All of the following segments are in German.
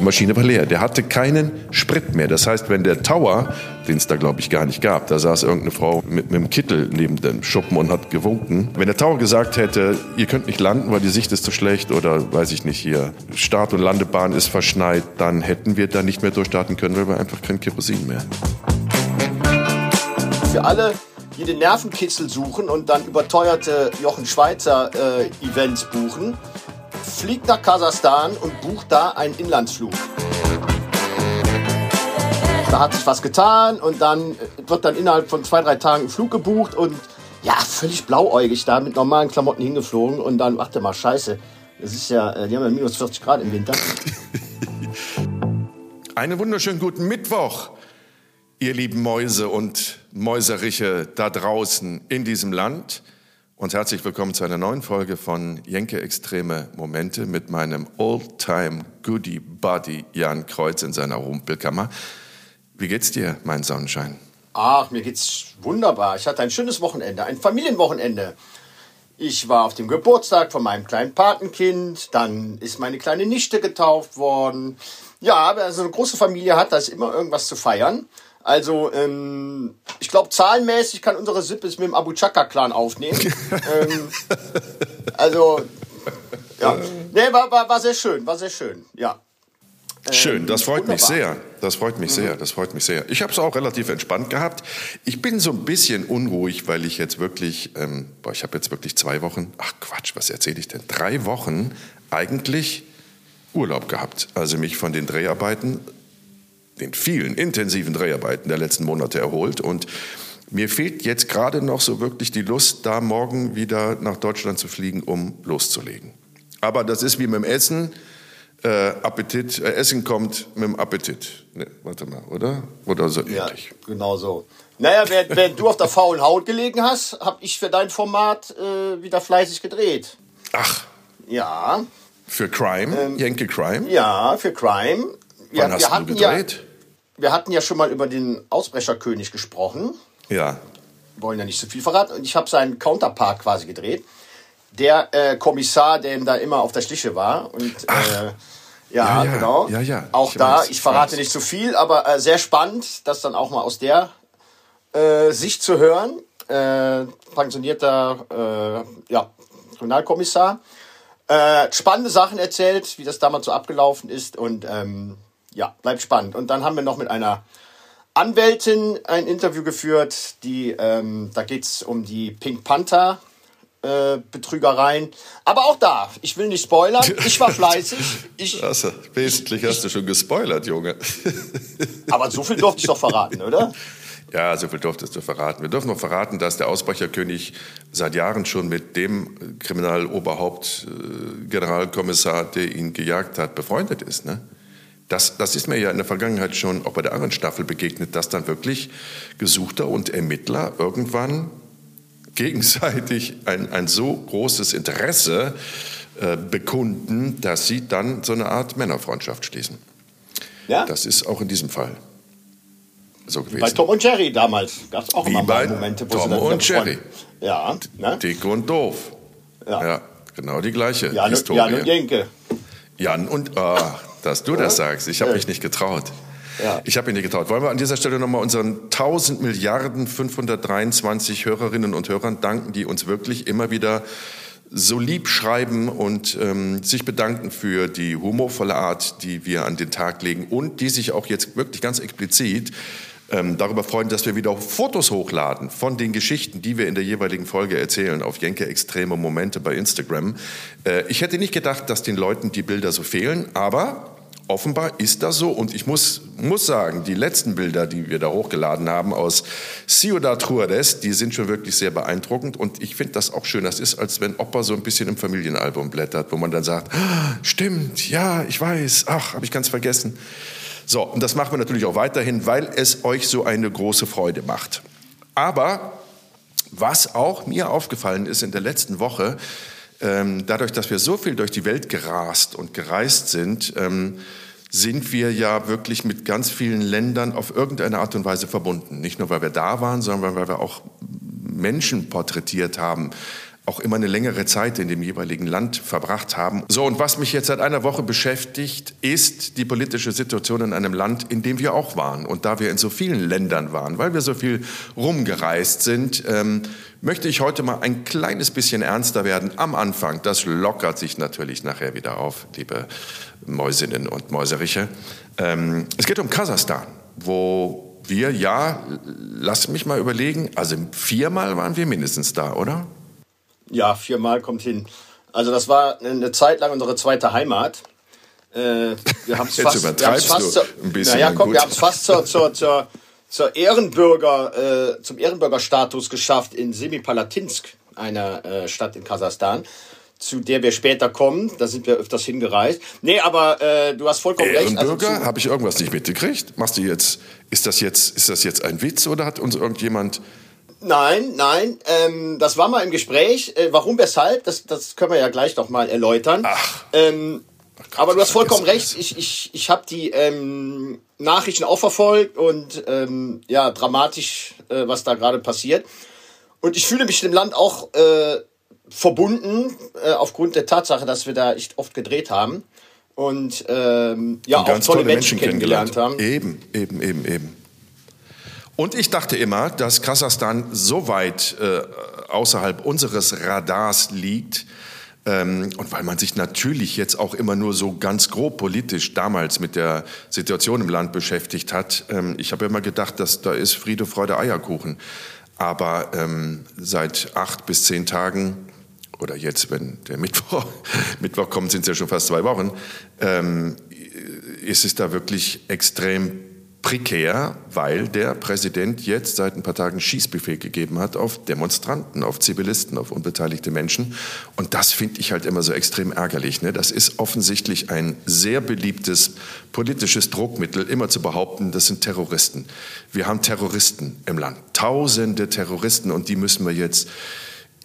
Die Maschine war leer. Der hatte keinen Sprit mehr. Das heißt, wenn der Tower, den es da glaube ich gar nicht gab, da saß irgendeine Frau mit, mit einem Kittel neben dem Schuppen und hat gewunken. Wenn der Tower gesagt hätte, ihr könnt nicht landen, weil die Sicht ist zu schlecht oder weiß ich nicht hier, Start- und Landebahn ist verschneit, dann hätten wir da nicht mehr durchstarten können, weil wir einfach kein Kerosin mehr. Für alle, die den Nervenkitzel suchen und dann überteuerte Jochen Schweizer äh, Events buchen, fliegt nach Kasachstan und bucht da einen Inlandsflug. Da hat sich was getan und dann wird dann innerhalb von zwei, drei Tagen ein Flug gebucht und ja, völlig blauäugig da mit normalen Klamotten hingeflogen und dann, warte mal, scheiße, das ist ja, äh, die haben ja minus 40 Grad im Winter. Einen wunderschönen guten Mittwoch, ihr lieben Mäuse und Mäuseriche da draußen in diesem Land. Und herzlich willkommen zu einer neuen Folge von Jenke Extreme Momente mit meinem Oldtime Goodie Buddy Jan Kreuz in seiner Rumpelkammer. Wie geht's dir, mein Sonnenschein? Ach, mir geht's wunderbar. Ich hatte ein schönes Wochenende, ein Familienwochenende. Ich war auf dem Geburtstag von meinem kleinen Patenkind, dann ist meine kleine Nichte getauft worden. Ja, wer so eine große Familie hat, da ist immer irgendwas zu feiern. Also, ähm, ich glaube, zahlenmäßig kann unsere Sippe es mit dem Abu Chaka-Clan aufnehmen. ähm, also, ja. Nee, war, war, war sehr schön, war sehr schön, ja. Schön, das freut mich wunderbar. sehr. Das freut mich sehr. Das freut mich sehr. Ich habe es auch relativ entspannt gehabt. Ich bin so ein bisschen unruhig, weil ich jetzt wirklich, ähm, boah, ich habe jetzt wirklich zwei Wochen, ach Quatsch, was erzähle ich denn? Drei Wochen eigentlich Urlaub gehabt. Also mich von den Dreharbeiten, den vielen intensiven Dreharbeiten der letzten Monate erholt und mir fehlt jetzt gerade noch so wirklich die Lust, da morgen wieder nach Deutschland zu fliegen, um loszulegen. Aber das ist wie mit dem Essen äh, Appetit, äh, Essen kommt mit dem Appetit. Ne, warte mal, oder? Oder so Ja, ähnlich. genau so. Naja, während, während du auf der faulen Haut gelegen hast, habe ich für dein Format äh, wieder fleißig gedreht. Ach, Ja, für Crime, Jenke Crime. ja, für Crime. Wann hast wir, du gedreht? Ja, wir hatten ja schon mal über den Ausbrecherkönig gesprochen. Ja. wollen ja nicht so viel verraten. Und ich habe seinen Counterpart quasi gedreht. Der äh, Kommissar, der ihm da immer auf der Schliche war. Und äh, ja, Ja, ja, genau. ja, ja, Auch ich da, weiß, ich verrate weiß. nicht zu viel, aber äh, sehr spannend, das dann auch mal aus der äh, Sicht zu hören. Äh, pensionierter äh, ja, Kriminalkommissar. Spannende Sachen erzählt, wie das damals so abgelaufen ist. Und ähm, ja, bleibt spannend. Und dann haben wir noch mit einer Anwältin ein Interview geführt. Die, ähm, da geht es um die Pink Panther. Äh, Betrügereien. Aber auch da, ich will nicht spoilern. Ich war fleißig. Ich, Also, wesentlich hast du schon gespoilert, Junge. aber so viel durfte ich doch verraten, oder? Ja, so viel durftest du verraten. Wir dürfen noch verraten, dass der Ausbrecherkönig seit Jahren schon mit dem Kriminaloberhaupt, äh, Generalkommissar, der ihn gejagt hat, befreundet ist. Ne? Das, das ist mir ja in der Vergangenheit schon auch bei der anderen Staffel begegnet, dass dann wirklich Gesuchter und Ermittler irgendwann gegenseitig ein, ein so großes Interesse äh, bekunden, dass sie dann so eine Art Männerfreundschaft schließen. Ja? Das ist auch in diesem Fall so gewesen. Bei Tom und Jerry damals gab es auch Wie mal Momente, wo Tom sie dann und Jerry. Ja, ne? Dick und doof. Ja. Ja, genau die gleiche Jan, Historie. Jan und Jenke. Jan und ah, dass du das sagst. Ich habe Ja. mich nicht getraut. Ja. Ich habe mich nicht getraut. Wollen wir an dieser Stelle nochmal unseren 1000 Milliarden 523 Hörerinnen und Hörern danken, die uns wirklich immer wieder so lieb schreiben und ähm, sich bedanken für die humorvolle Art, die wir an den Tag legen und die sich auch jetzt wirklich ganz explizit ähm, darüber freuen, dass wir wieder Fotos hochladen von den Geschichten, die wir in der jeweiligen Folge erzählen, auf Jenke Extreme Momente bei Instagram. Äh, ich hätte nicht gedacht, dass den Leuten die Bilder so fehlen, aber offenbar ist das so. Und ich muss, muss sagen, die letzten Bilder, die wir da hochgeladen haben aus Ciudad Juarez, die sind schon wirklich sehr beeindruckend. Und ich finde das auch schön. Das ist, als wenn Opa so ein bisschen im Familienalbum blättert, wo man dann sagt, ah, stimmt, ja, ich weiß, ach, habe ich ganz vergessen. So, und das machen wir natürlich auch weiterhin, weil es euch so eine große Freude macht. Aber was auch mir aufgefallen ist in der letzten Woche, ähm, dadurch, dass wir so viel durch die Welt gerast und gereist sind, ähm, sind wir ja wirklich mit ganz vielen Ländern auf irgendeine Art und Weise verbunden. Nicht nur, weil wir da waren, sondern weil wir auch Menschen porträtiert haben auch immer eine längere Zeit in dem jeweiligen Land verbracht haben. So, und was mich jetzt seit einer Woche beschäftigt, ist die politische Situation in einem Land, in dem wir auch waren. Und da wir in so vielen Ländern waren, weil wir so viel rumgereist sind, ähm, möchte ich heute mal ein kleines bisschen ernster werden am Anfang. Das lockert sich natürlich nachher wieder auf, liebe Mäusinnen und Mäuseriche. Ähm, es geht um Kasachstan, wo wir, ja, lass mich mal überlegen, also viermal waren wir mindestens da, oder? Ja, viermal kommt hin. Also das war eine Zeit lang unsere zweite Heimat. Äh, wir haben es fast, wir fast zur, ein bisschen. Naja, komm, wir haben es fast zur, zur, zur, zur Ehrenbürger, äh, zum Ehrenbürgerstatus geschafft in Semipalatinsk, einer äh, Stadt in Kasachstan zu der wir später kommen. Da sind wir öfters hingereist. Nee, aber äh, du hast vollkommen recht. Also Bürger, habe ich irgendwas nicht mitgekriegt? Machst du jetzt, ist das jetzt, ist das jetzt ein Witz oder hat uns irgendjemand Nein, nein, ähm, das war mal im Gespräch. Äh, warum, weshalb, das, das können wir ja gleich noch mal erläutern. Ach. Ähm, aber du hast vollkommen recht. Ich, ich, ich habe die ähm, Nachrichten auch verfolgt und ähm, ja, dramatisch, äh, was da gerade passiert. Und ich fühle mich dem Land auch äh, verbunden, äh, aufgrund der Tatsache, dass wir da echt oft gedreht haben. Und ähm, ja, und auch tolle, tolle Menschen, Menschen kennengelernt, kennengelernt haben. Eben, eben, eben, eben. Und ich dachte immer, dass Kasachstan so weit äh, außerhalb unseres Radars liegt, ähm, und weil man sich natürlich jetzt auch immer nur so ganz grob politisch damals mit der Situation im Land beschäftigt hat, ähm, ich habe immer gedacht, dass da ist Friede, Freude, Eierkuchen. Aber ähm, seit acht bis zehn Tagen oder jetzt, wenn der Mittwoch, Mittwoch kommt, sind es ja schon fast zwei Wochen, ähm, ist es da wirklich extrem prekär, weil der Präsident jetzt seit ein paar Tagen Schießbefehl gegeben hat auf Demonstranten, auf Zivilisten, auf unbeteiligte Menschen. Und das finde ich halt immer so extrem ärgerlich. Ne? Das ist offensichtlich ein sehr beliebtes politisches Druckmittel, immer zu behaupten, das sind Terroristen. Wir haben Terroristen im Land, tausende Terroristen und die müssen wir jetzt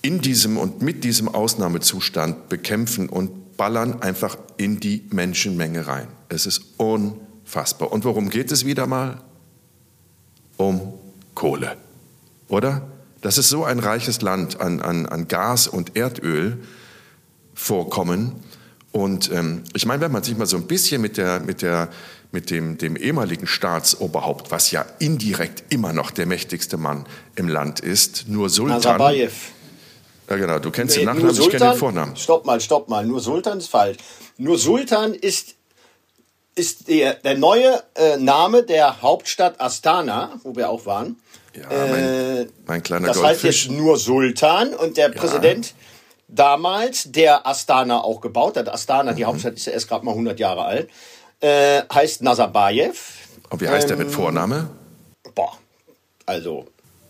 in diesem und mit diesem Ausnahmezustand bekämpfen und ballern einfach in die Menschenmenge rein. Es ist unbedingt Unfassbar. Und worum geht es wieder mal? Um Kohle. Oder? Das ist so ein reiches Land an, an, an Gas und Erdöl vorkommen. Und ähm, ich meine, wenn man sich mal so ein bisschen mit, der, mit, der, mit dem, dem ehemaligen Staatsoberhaupt, was ja indirekt immer noch der mächtigste Mann im Land ist, nur Sultan. Nazarbayev. Ja, genau. Du kennst nee, den Nachnamen, ich kenne den Vornamen. Stopp mal, stopp mal. Nur Sultan ist falsch. Nur Sultan ist ist der, der neue äh, Name der Hauptstadt Astana, wo wir auch waren. Ja, mein, äh, mein kleiner Das Goldfisch. heißt jetzt nur Sultan und der ja. Präsident damals, der Astana auch gebaut hat, Astana, mhm. die Hauptstadt ist ja erst gerade mal 100 Jahre alt, äh, heißt Nazarbayev. Und wie heißt ähm, der mit ähm, Vorname? Boah, also.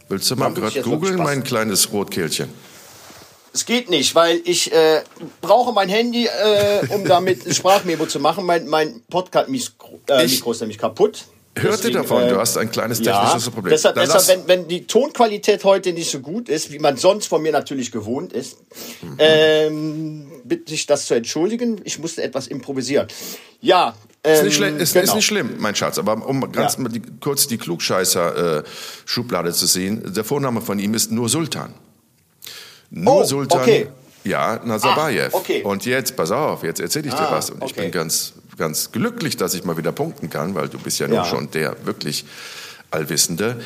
Willst du mal gerade googeln, mein kleines Rotkehlchen? Es geht nicht, weil ich äh, brauche mein Handy, äh, um damit ein Sprachmemo zu machen. Mein, mein Podcast-Mikro äh, ist nämlich kaputt. Hörte davon, äh, du hast ein kleines technisches ja, Problem. Deshalb, deshalb wenn, wenn die Tonqualität heute nicht so gut ist, wie man sonst von mir natürlich gewohnt ist, mhm. ähm, bitte ich das zu entschuldigen. Ich musste etwas improvisieren. Ja. Ähm, ist, nicht ähm, ist, genau. ist, nicht schlimm, mein Schatz, aber um ganz ja. die, kurz die Klugscheißer-Schublade äh, zu sehen, der Vorname von ihm ist nur Sultan. Nur oh, Sultan. Okay. Ja, Nazarbayev. Ah, okay. Und jetzt, pass auf, jetzt erzähle ich ah, dir was. Und okay. ich bin ganz, ganz glücklich, dass ich mal wieder punkten kann, weil du bist ja, ja. nun schon der wirklich Allwissende.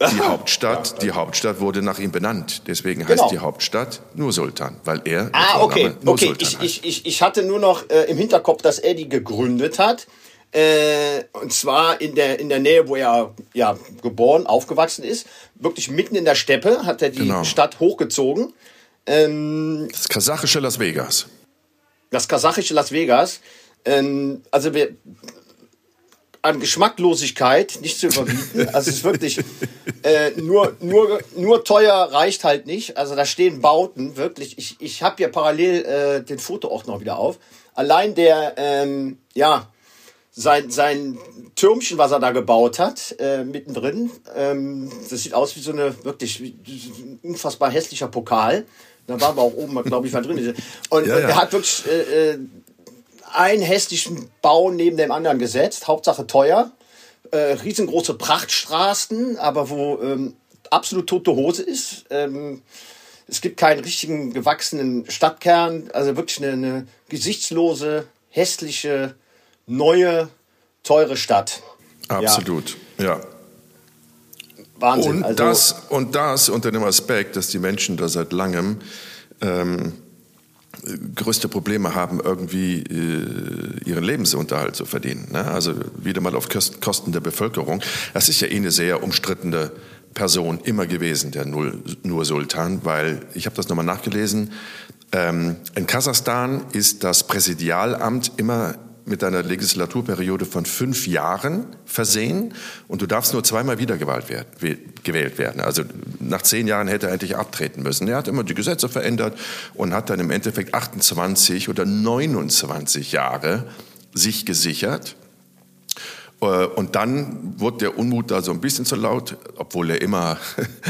Die Hauptstadt, ja. die Hauptstadt wurde nach ihm benannt. Deswegen heißt genau. die Hauptstadt nur Sultan, weil er ah, okay, okay. Ich, ich, ich, ich hatte nur noch äh, im Hinterkopf, dass er die gegründet hat. Äh, und zwar in der, in der Nähe, wo er ja, geboren, aufgewachsen ist. Wirklich mitten in der Steppe hat er die genau. Stadt hochgezogen. Ähm, das kasachische Las Vegas. Das kasachische Las Vegas. Ähm, also wir, an Geschmacklosigkeit nicht zu überbieten. Also es ist wirklich äh, nur, nur, nur teuer reicht halt nicht. Also da stehen Bauten, wirklich. Ich, ich habe hier parallel äh, den Foto auch noch wieder auf. Allein der, ähm, ja, sein, sein Türmchen, was er da gebaut hat, äh, mittendrin. Ähm, das sieht aus wie so eine wirklich ein unfassbar hässlicher Pokal. Da war aber auch oben, glaube ich, was drin. Und, ja, ja. er hat wirklich äh, äh, einen hässlichen Bau neben dem anderen gesetzt. Hauptsache teuer. Äh, riesengroße Prachtstraßen, aber wo ähm, absolut tote Hose ist. Ähm, Es gibt keinen richtigen gewachsenen Stadtkern, also wirklich eine, eine gesichtslose, hässliche, neue, teure Stadt. Absolut, ja. ja. Wahnsinn. Und, also, das, und das unter dem Aspekt, dass die Menschen da seit langem ähm, größte Probleme haben, irgendwie äh, ihren Lebensunterhalt zu verdienen. Ne? Also wieder mal auf Kosten der Bevölkerung. Das ist ja eh eine sehr umstrittene Person immer gewesen, der Nur Sultan, weil ich habe das nochmal nachgelesen. Ähm, in Kasachstan ist das Präsidialamt immer mit einer Legislaturperiode von fünf Jahren versehen und du darfst nur zweimal wiedergewählt werden. Also nach zehn Jahren hätte er endlich abtreten müssen. Er hat immer die Gesetze verändert und hat dann im Endeffekt 28 oder 29 Jahre sich gesichert. Äh, und dann wurde der Unmut da so ein bisschen zu laut, obwohl er immer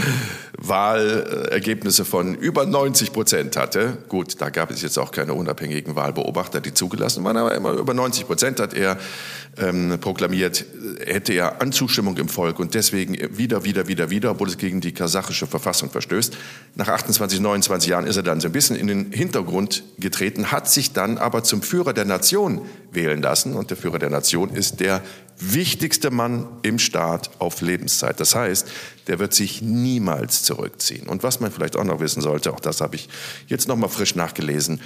Wahlergebnisse von über 90 Prozent hatte. Gut, da gab es jetzt auch keine unabhängigen Wahlbeobachter, die zugelassen waren, aber immer über 90 Prozent hat er ähm, proklamiert, hätte er an Zustimmung im Volk und deswegen wieder, wieder, wieder, wieder, obwohl es gegen die kasachische Verfassung verstößt. Nach 28, 29 Jahren ist er dann so ein bisschen in den Hintergrund getreten, hat sich dann aber zum Führer der Nation wählen lassen und der Führer der Nation ist der wichtigste Mann im Staat auf Lebenszeit. Das heißt, der wird sich niemals zurückziehen. Und was man vielleicht auch noch wissen sollte, auch das habe ich jetzt noch mal frisch nachgelesen,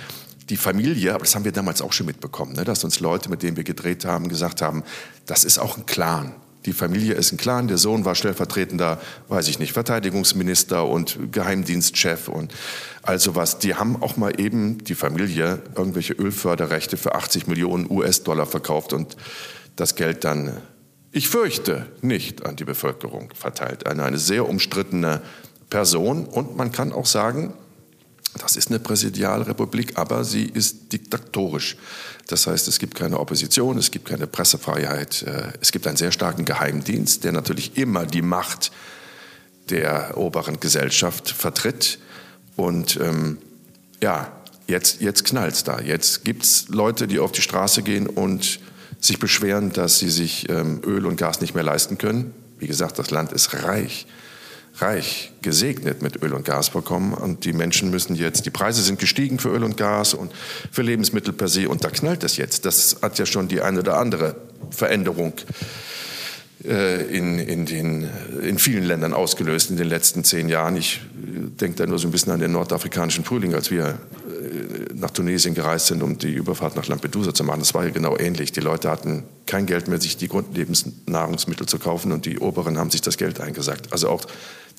die Familie, aber das haben wir damals auch schon mitbekommen, ne, dass uns Leute, mit denen wir gedreht haben, gesagt haben, das ist auch ein Clan. Die Familie ist ein Clan, der Sohn war stellvertretender, weiß ich nicht, Verteidigungsminister und Geheimdienstchef und also was. Die haben auch mal eben die Familie irgendwelche Ölförderrechte für 80 Millionen US-Dollar verkauft und das Geld dann, ich fürchte, nicht an die Bevölkerung verteilt. Eine, eine sehr umstrittene Person und man kann auch sagen, das ist eine Präsidialrepublik, aber sie ist diktatorisch. Das heißt, es gibt keine Opposition, es gibt keine Pressefreiheit, äh, es gibt einen sehr starken Geheimdienst, der natürlich immer die Macht der oberen Gesellschaft vertritt. Und ähm, ja, jetzt, jetzt knallt es da. Jetzt gibt es Leute, die auf die Straße gehen und sich beschweren, dass sie sich ähm, Öl und Gas nicht mehr leisten können. Wie gesagt, das Land ist reich, reich gesegnet mit Öl und Gas bekommen und die Menschen müssen jetzt, die Preise sind gestiegen für Öl und Gas und für Lebensmittel per se und da knallt es jetzt. Das hat ja schon die eine oder andere Veränderung äh, in, in, den, in vielen Ländern ausgelöst in den letzten zehn Jahren. Ich äh, denke da nur so ein bisschen an den nordafrikanischen Frühling, als wir nach Tunesien gereist sind, um die Überfahrt nach Lampedusa zu machen. Das war ja genau ähnlich. Die Leute hatten kein Geld mehr, sich die Grundlebensnahrungsmittel zu kaufen und die Oberen haben sich das Geld eingesagt. Also auch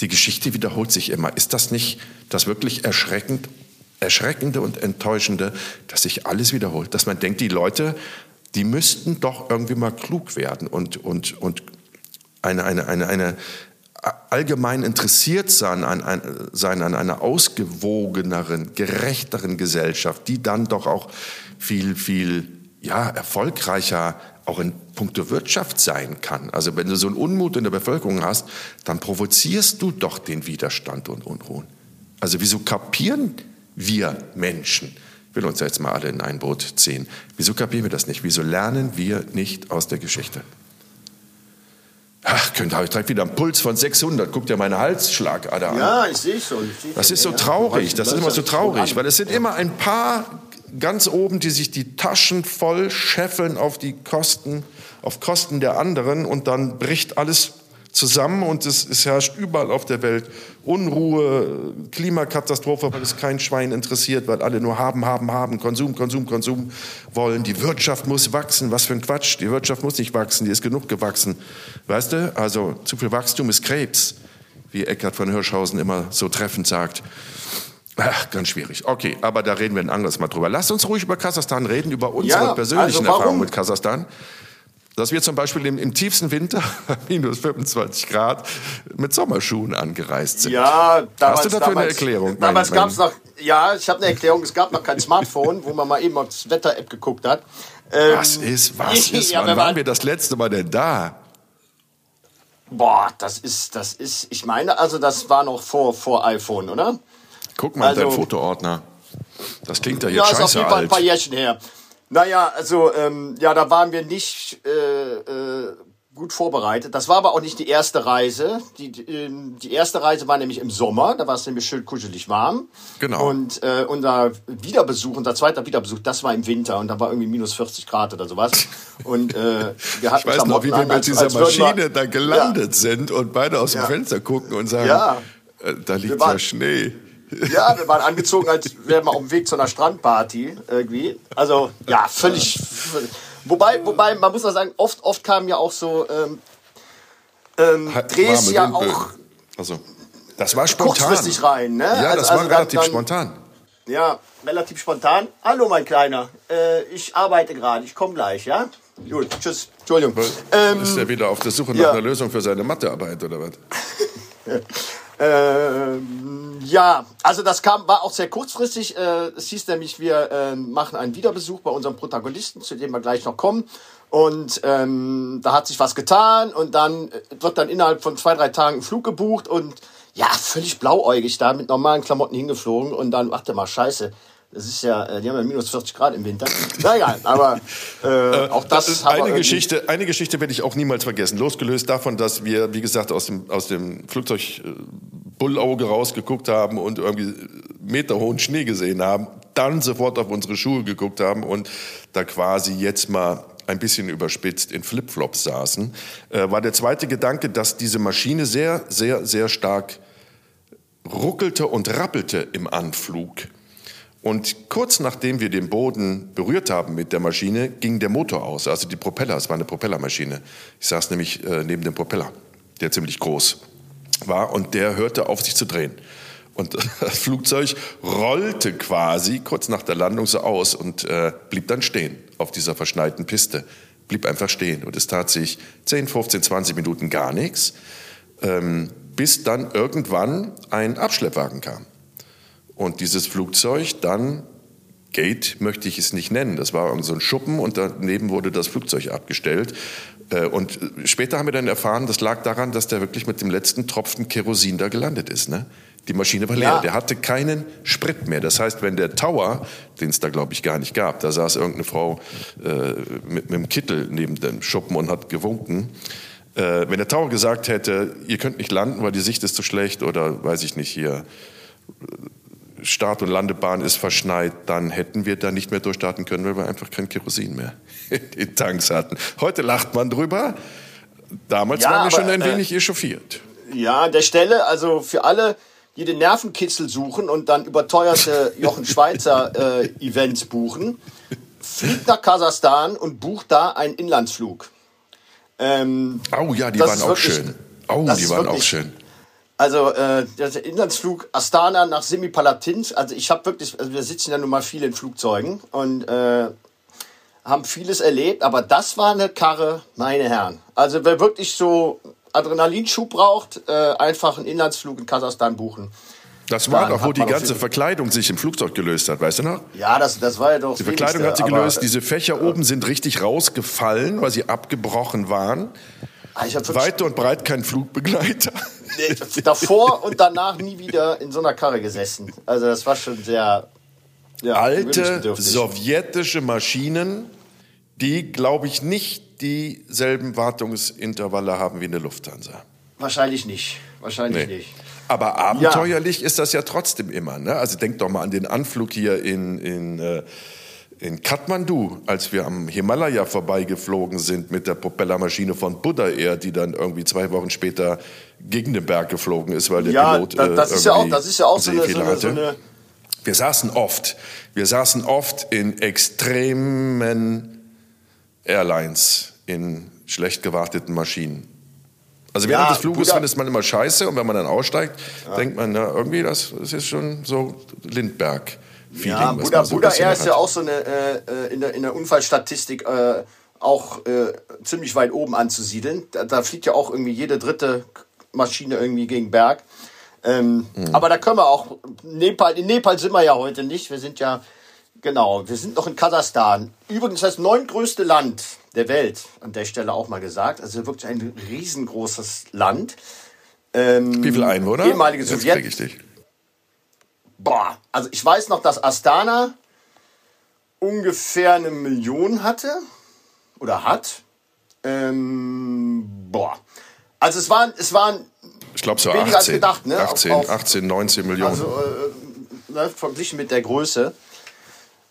die Geschichte wiederholt sich immer. Ist das nicht das wirklich erschreckend, erschreckende und enttäuschende, dass sich alles wiederholt? Dass man denkt, die Leute, die müssten doch irgendwie mal klug werden und, und, und eine, eine, eine, eine allgemein interessiert sein an, an, sein an einer ausgewogeneren, gerechteren Gesellschaft, die dann doch auch viel, viel ja, erfolgreicher auch in puncto Wirtschaft sein kann. Also wenn du so einen Unmut in der Bevölkerung hast, dann provozierst du doch den Widerstand und Unruhen. Also wieso kapieren wir Menschen, ich will uns jetzt mal alle in ein Boot ziehen, wieso kapieren wir das nicht? Wieso lernen wir nicht aus der Geschichte? Ach, könnt ihr direkt wieder einen Puls von 600. Guckt ja meine Halsschlagader an. Ja, ich sehe schon. Das ist so traurig. Das ist immer so traurig, weil es sind immer ein paar ganz oben, die sich die Taschen voll scheffeln auf die Kosten, auf Kosten der anderen und dann bricht alles zusammen und es, es, herrscht überall auf der Welt Unruhe, Klimakatastrophe, weil es kein Schwein interessiert, weil alle nur haben, haben, haben, Konsum, Konsum, Konsum wollen. Die Wirtschaft muss wachsen. Was für ein Quatsch. Die Wirtschaft muss nicht wachsen, die ist genug gewachsen. Weißt du, also zu viel Wachstum ist Krebs, wie Eckhard von Hirschhausen immer so treffend sagt. Ach, ganz schwierig. Okay, aber da reden wir ein anderes Mal drüber. Lass uns ruhig über Kasachstan reden, über unsere ja, persönlichen also Erfahrungen mit Kasachstan dass wir zum Beispiel im, im tiefsten Winter, minus 25 Grad, mit Sommerschuhen angereist sind. Ja, damals, Hast du dafür damals, eine Erklärung? Damals gab es noch, ja, ich habe eine Erklärung, es gab noch kein Smartphone, wo man mal eben auf das Wetter-App geguckt hat. Ähm, was ist, was ist, ja, wann waren wir das letzte Mal denn da? Boah, das ist, das ist, ich meine, also das war noch vor, vor iPhone, oder? Guck mal also, dein Fotoordner. Das klingt ja jetzt ja, scheiße alt. Ja, ist auf jeden Fall ein paar Jährchen her. Naja, also ähm, ja, da waren wir nicht äh, äh, gut vorbereitet. Das war aber auch nicht die erste Reise. Die, die, ähm, die erste Reise war nämlich im Sommer, da war es nämlich schön kuschelig warm. Genau. Und äh, unser Wiederbesuch, unser zweiter Wiederbesuch, das war im Winter und da war irgendwie minus 40 Grad oder sowas. Und äh, wir hatten Ich weiß noch, wie wir mit dieser als würden wir- Maschine da gelandet sind und beide aus dem Ja. Fenster gucken und sagen, Ja. äh, da liegt ja Schnee. Ja, wir waren angezogen, als wären wir auf dem Weg zu einer Strandparty irgendwie. Also ja, völlig. völlig. Wobei, wobei, man muss auch sagen, oft, oft kamen ja auch so ähm, ähm, Drehs ja auch Also, das war spontan. kurzfristig rein. Ne? Ja, Also- das also war dann- relativ dann, spontan. Ja, relativ spontan. Hallo, mein Kleiner. Äh, ich arbeite gerade. Ich komme gleich, ja? Gut, tschüss. Entschuldigung. Ähm, ist er wieder auf der Suche nach ja. einer Lösung für seine Mathearbeit oder was? Ähm, ja, also das kam, war auch sehr kurzfristig. Äh, es hieß nämlich, wir äh, machen einen Wiederbesuch bei unserem Protagonisten, zu dem wir gleich noch kommen. Und ähm, da hat sich was getan und dann äh, wird dann innerhalb von zwei, drei Tagen ein Flug gebucht und ja, völlig blauäugig da mit normalen Klamotten hingeflogen und dann, warte mal, scheiße. Das ist ja, äh, die haben ja minus 40 Grad im Winter. Na egal, aber äh, auch das, ist haben wir eine Geschichte, eine Geschichte werde ich auch niemals vergessen. Losgelöst davon, dass wir, wie gesagt, aus dem, aus dem Flugzeug äh, Bullauge rausgeguckt haben und irgendwie meterhohen Schnee gesehen haben, dann sofort auf unsere Schuhe geguckt haben und da quasi jetzt mal ein bisschen überspitzt in Flipflops saßen, äh, war der zweite Gedanke, dass diese Maschine sehr, sehr, sehr stark ruckelte und rappelte im Anflug. Und kurz nachdem wir den Boden berührt haben mit der Maschine, ging der Motor aus, also die Propeller. Es war eine Propellermaschine. Ich saß nämlich äh, neben dem Propeller, der ziemlich groß war und der hörte auf, sich zu drehen. Und das Flugzeug rollte quasi kurz nach der Landung so aus und äh, blieb dann stehen auf dieser verschneiten Piste. Blieb einfach stehen und es tat sich 10, 15, 20 Minuten gar nichts, ähm, bis dann irgendwann ein Abschleppwagen kam. Und dieses Flugzeug dann, Gate möchte ich es nicht nennen, das war so ein Schuppen und daneben wurde das Flugzeug abgestellt. Äh, Und später haben wir dann erfahren, das lag daran, dass der wirklich mit dem letzten Tropfen Kerosin da gelandet ist. Ne? Die Maschine war leer, Ja. der hatte keinen Sprit mehr. Das heißt, wenn der Tower, den es da glaube ich gar nicht gab, da saß irgendeine Frau äh, mit, mit einem Kittel neben dem Schuppen und hat gewunken. Äh, wenn der Tower gesagt hätte, ihr könnt nicht landen, weil die Sicht ist zu schlecht oder weiß ich nicht hier, Start- und Landebahn ist verschneit, dann hätten wir da nicht mehr durchstarten können, weil wir einfach kein Kerosin mehr in den Tanks hatten. Heute lacht man drüber. Damals Ja, waren wir schon ein äh, wenig echauffiert. Ja, an der Stelle, also für alle, die den Nervenkitzel suchen und dann überteuerte Jochen Schweizer äh, Events buchen, fliegt nach Kasachstan und bucht da einen Inlandsflug. Ähm, Oh ja, die waren auch schön. Oh, die waren auch wirklich- schön. Also äh, der Inlandsflug Astana nach Semipalatinsk, also ich habe wirklich, also wir sitzen ja nun mal viel in Flugzeugen und äh, haben vieles erlebt, aber das war eine Karre, meine Herren. Also wer wirklich so Adrenalinschub braucht, äh, einfach einen Inlandsflug in Kasachstan buchen. Das war Dann doch, wo die ganze Verkleidung sich im Flugzeug gelöst hat, weißt du noch? Ja, das, das war ja doch Die Verkleidung hat sie gelöst, diese Fächer oben sind richtig rausgefallen, weil sie abgebrochen waren. äh, wirklich, Weit und breit kein Flugbegleiter. Davor und danach nie wieder in so einer Karre gesessen. Also das war schon sehr ja, Alte sowjetische Maschinen, die, glaube ich, nicht dieselben Wartungsintervalle haben wie eine Lufthansa. Wahrscheinlich nicht. Wahrscheinlich Nee. nicht. Aber abenteuerlich ist das ja trotzdem immer. Ne? Also denk doch mal an den Anflug hier in, in, äh, in Kathmandu, als wir am Himalaya vorbeigeflogen sind mit der Propellermaschine von Buddha Air, die dann irgendwie zwei Wochen später gegen den Berg geflogen ist, weil der Ja, Pilot äh, das ist ja auch, das ist ja auch so eine, so eine, so eine Wir saßen oft, wir saßen oft in extremen Airlines, in schlecht gewarteten Maschinen. Also während Ja, des Fluges Buddha- findet man immer scheiße und wenn man dann aussteigt, denkt man, na, irgendwie, das, das ist schon so Lindbergh-Feeling. Ja, Buddha, so Buddha Air ist ja auch so eine äh, äh, in, der, in der Unfallstatistik äh, auch äh, ziemlich weit oben anzusiedeln. Da, da fliegt ja auch irgendwie jede dritte Maschine irgendwie gegen Berg. Ähm, Mhm. Aber da können wir auch. Nepal, in Nepal sind wir ja heute nicht. Wir sind ja genau. Wir sind noch in Kasachstan. Übrigens das neuntgrößte Land der Welt. An der Stelle auch mal gesagt. Also wirklich ein riesengroßes Land. Ähm, Wie viele Einwohner? Ehemalige Jetzt Sowjet. krieg ich dich. Boah, also ich weiß noch, dass Astana ungefähr eine Million hatte oder hat. Ähm, boah. Also es waren, es waren ich glaube so weniger 18, als gedacht, ne? 18, Auf- auf- 18, 19 Millionen. Also äh, ne, verglichen mit der Größe.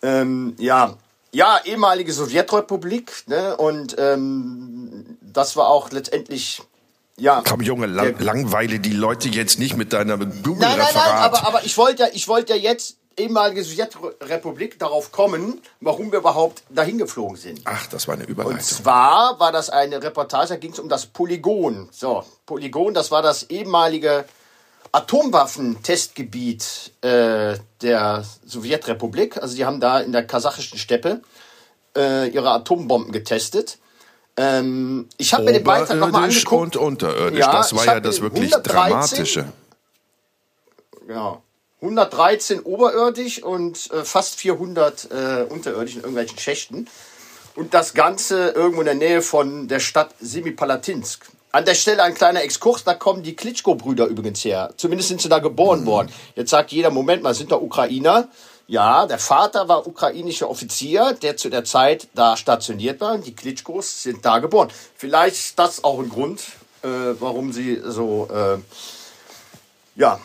Ähm, ja, ja, ehemalige Sowjetrepublik, ne? Und ähm, das war auch letztendlich ja. Komm Junge, lang, der- langweile die Leute jetzt nicht mit deiner Nein, nein, Google-Referat. nein, aber, aber ich wollte ja, ich wollte ja jetzt ehemalige Sowjetrepublik darauf kommen, warum wir überhaupt dahin geflogen sind. Ach, das war eine Und Überleitung. zwar war das eine Reportage, da ging es um das Polygon. So, Polygon, das war das ehemalige Atomwaffentestgebiet äh, der Sowjetrepublik. Also die haben da in der kasachischen Steppe äh, ihre Atombomben getestet. Ähm, ich habe mir den Beitrag nochmal angeguckt. und unterirdisch. Ja, das war ja das wirklich 113 Dramatische. Ja. 113 oberirdisch und äh, fast 400 äh, unterirdisch in irgendwelchen Schächten. Und das Ganze irgendwo in der Nähe von der Stadt Semipalatinsk. An der Stelle ein kleiner Exkurs, da kommen die Klitschko-Brüder übrigens her. Zumindest sind sie da geboren worden. Jetzt sagt jeder, Moment mal, sind da Ukrainer? Ja, der Vater war ukrainischer Offizier, der zu der Zeit da stationiert war. Die Klitschkos sind da geboren. Vielleicht ist das auch ein Grund, äh, warum sie so äh, ja,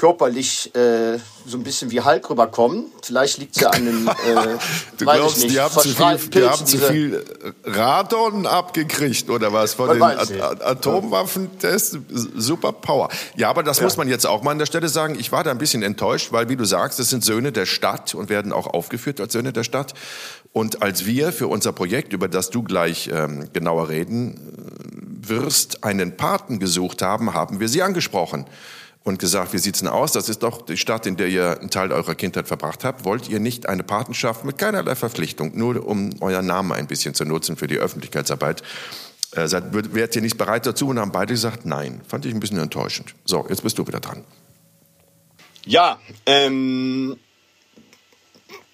körperlich äh, so ein bisschen wie Hulk rüberkommen. Vielleicht liegt es ja an den, äh, Du glaubst, ich nicht, die haben, zu viel, verstrahlten die haben Pilzen, zu viel Radon abgekriegt oder was von den Atomwaffentests? Super Power. Ja, aber das muss man jetzt auch mal an der Stelle sagen. Ich war da ein bisschen enttäuscht, weil, wie du sagst, das sind Söhne der Stadt und werden auch aufgeführt als Söhne der Stadt. Und als wir für unser Projekt, über das du gleich ähm, genauer reden äh, wirst, einen Paten gesucht haben, haben wir sie angesprochen und gesagt, wie sieht's denn aus? Das ist doch die Stadt, in der ihr einen Teil eurer Kindheit verbracht habt. Wollt ihr nicht eine Patenschaft mit keinerlei Verpflichtung, nur um euren Namen ein bisschen zu nutzen für die Öffentlichkeitsarbeit? Äh, seid, wärt ihr nicht bereit dazu? Und haben beide gesagt, nein. Fand ich ein bisschen enttäuschend. So, jetzt bist du wieder dran. Ja, ähm,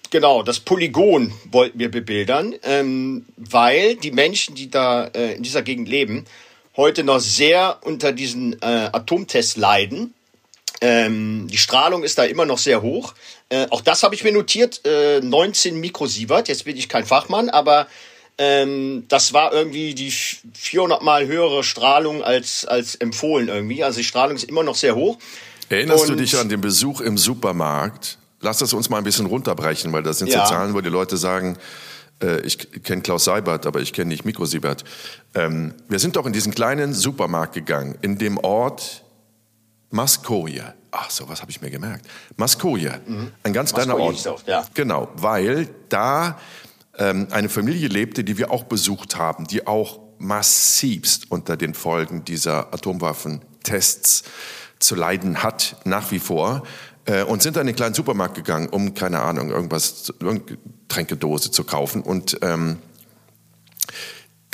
genau, das Polygon wollten wir bebildern, ähm, weil die Menschen, die da äh, in dieser Gegend leben, heute noch sehr unter diesen äh, Atomtests leiden. Ähm, die Strahlung ist da immer noch sehr hoch. Äh, auch das habe ich mir notiert, äh, 19 Mikrosievert. Jetzt bin ich kein Fachmann, aber ähm, das war irgendwie die 400 mal höhere Strahlung als, als empfohlen irgendwie. Also die Strahlung ist immer noch sehr hoch. Erinnerst du Und- dich an den Besuch im Supermarkt? Lass das uns mal ein bisschen runterbrechen, weil das sind Ja. so Zahlen, wo die Leute sagen, äh, ich kenne Klaus Seibert, aber ich kenne nicht Mikro Siebert. Ähm, wir sind doch in diesen kleinen Supermarkt gegangen, in dem Ort Maskoje. Ach, so was habe ich mir gemerkt. Maskoje, ein ganz kleiner Ort. ja. Genau, weil da ähm, eine Familie lebte, die wir auch besucht haben, die auch massivst unter den Folgen dieser Atomwaffentests zu leiden hat, nach wie vor. Äh, und sind dann in den kleinen Supermarkt gegangen, um, keine Ahnung, irgendwas, irgendeine Tränkedose zu kaufen. Und ähm,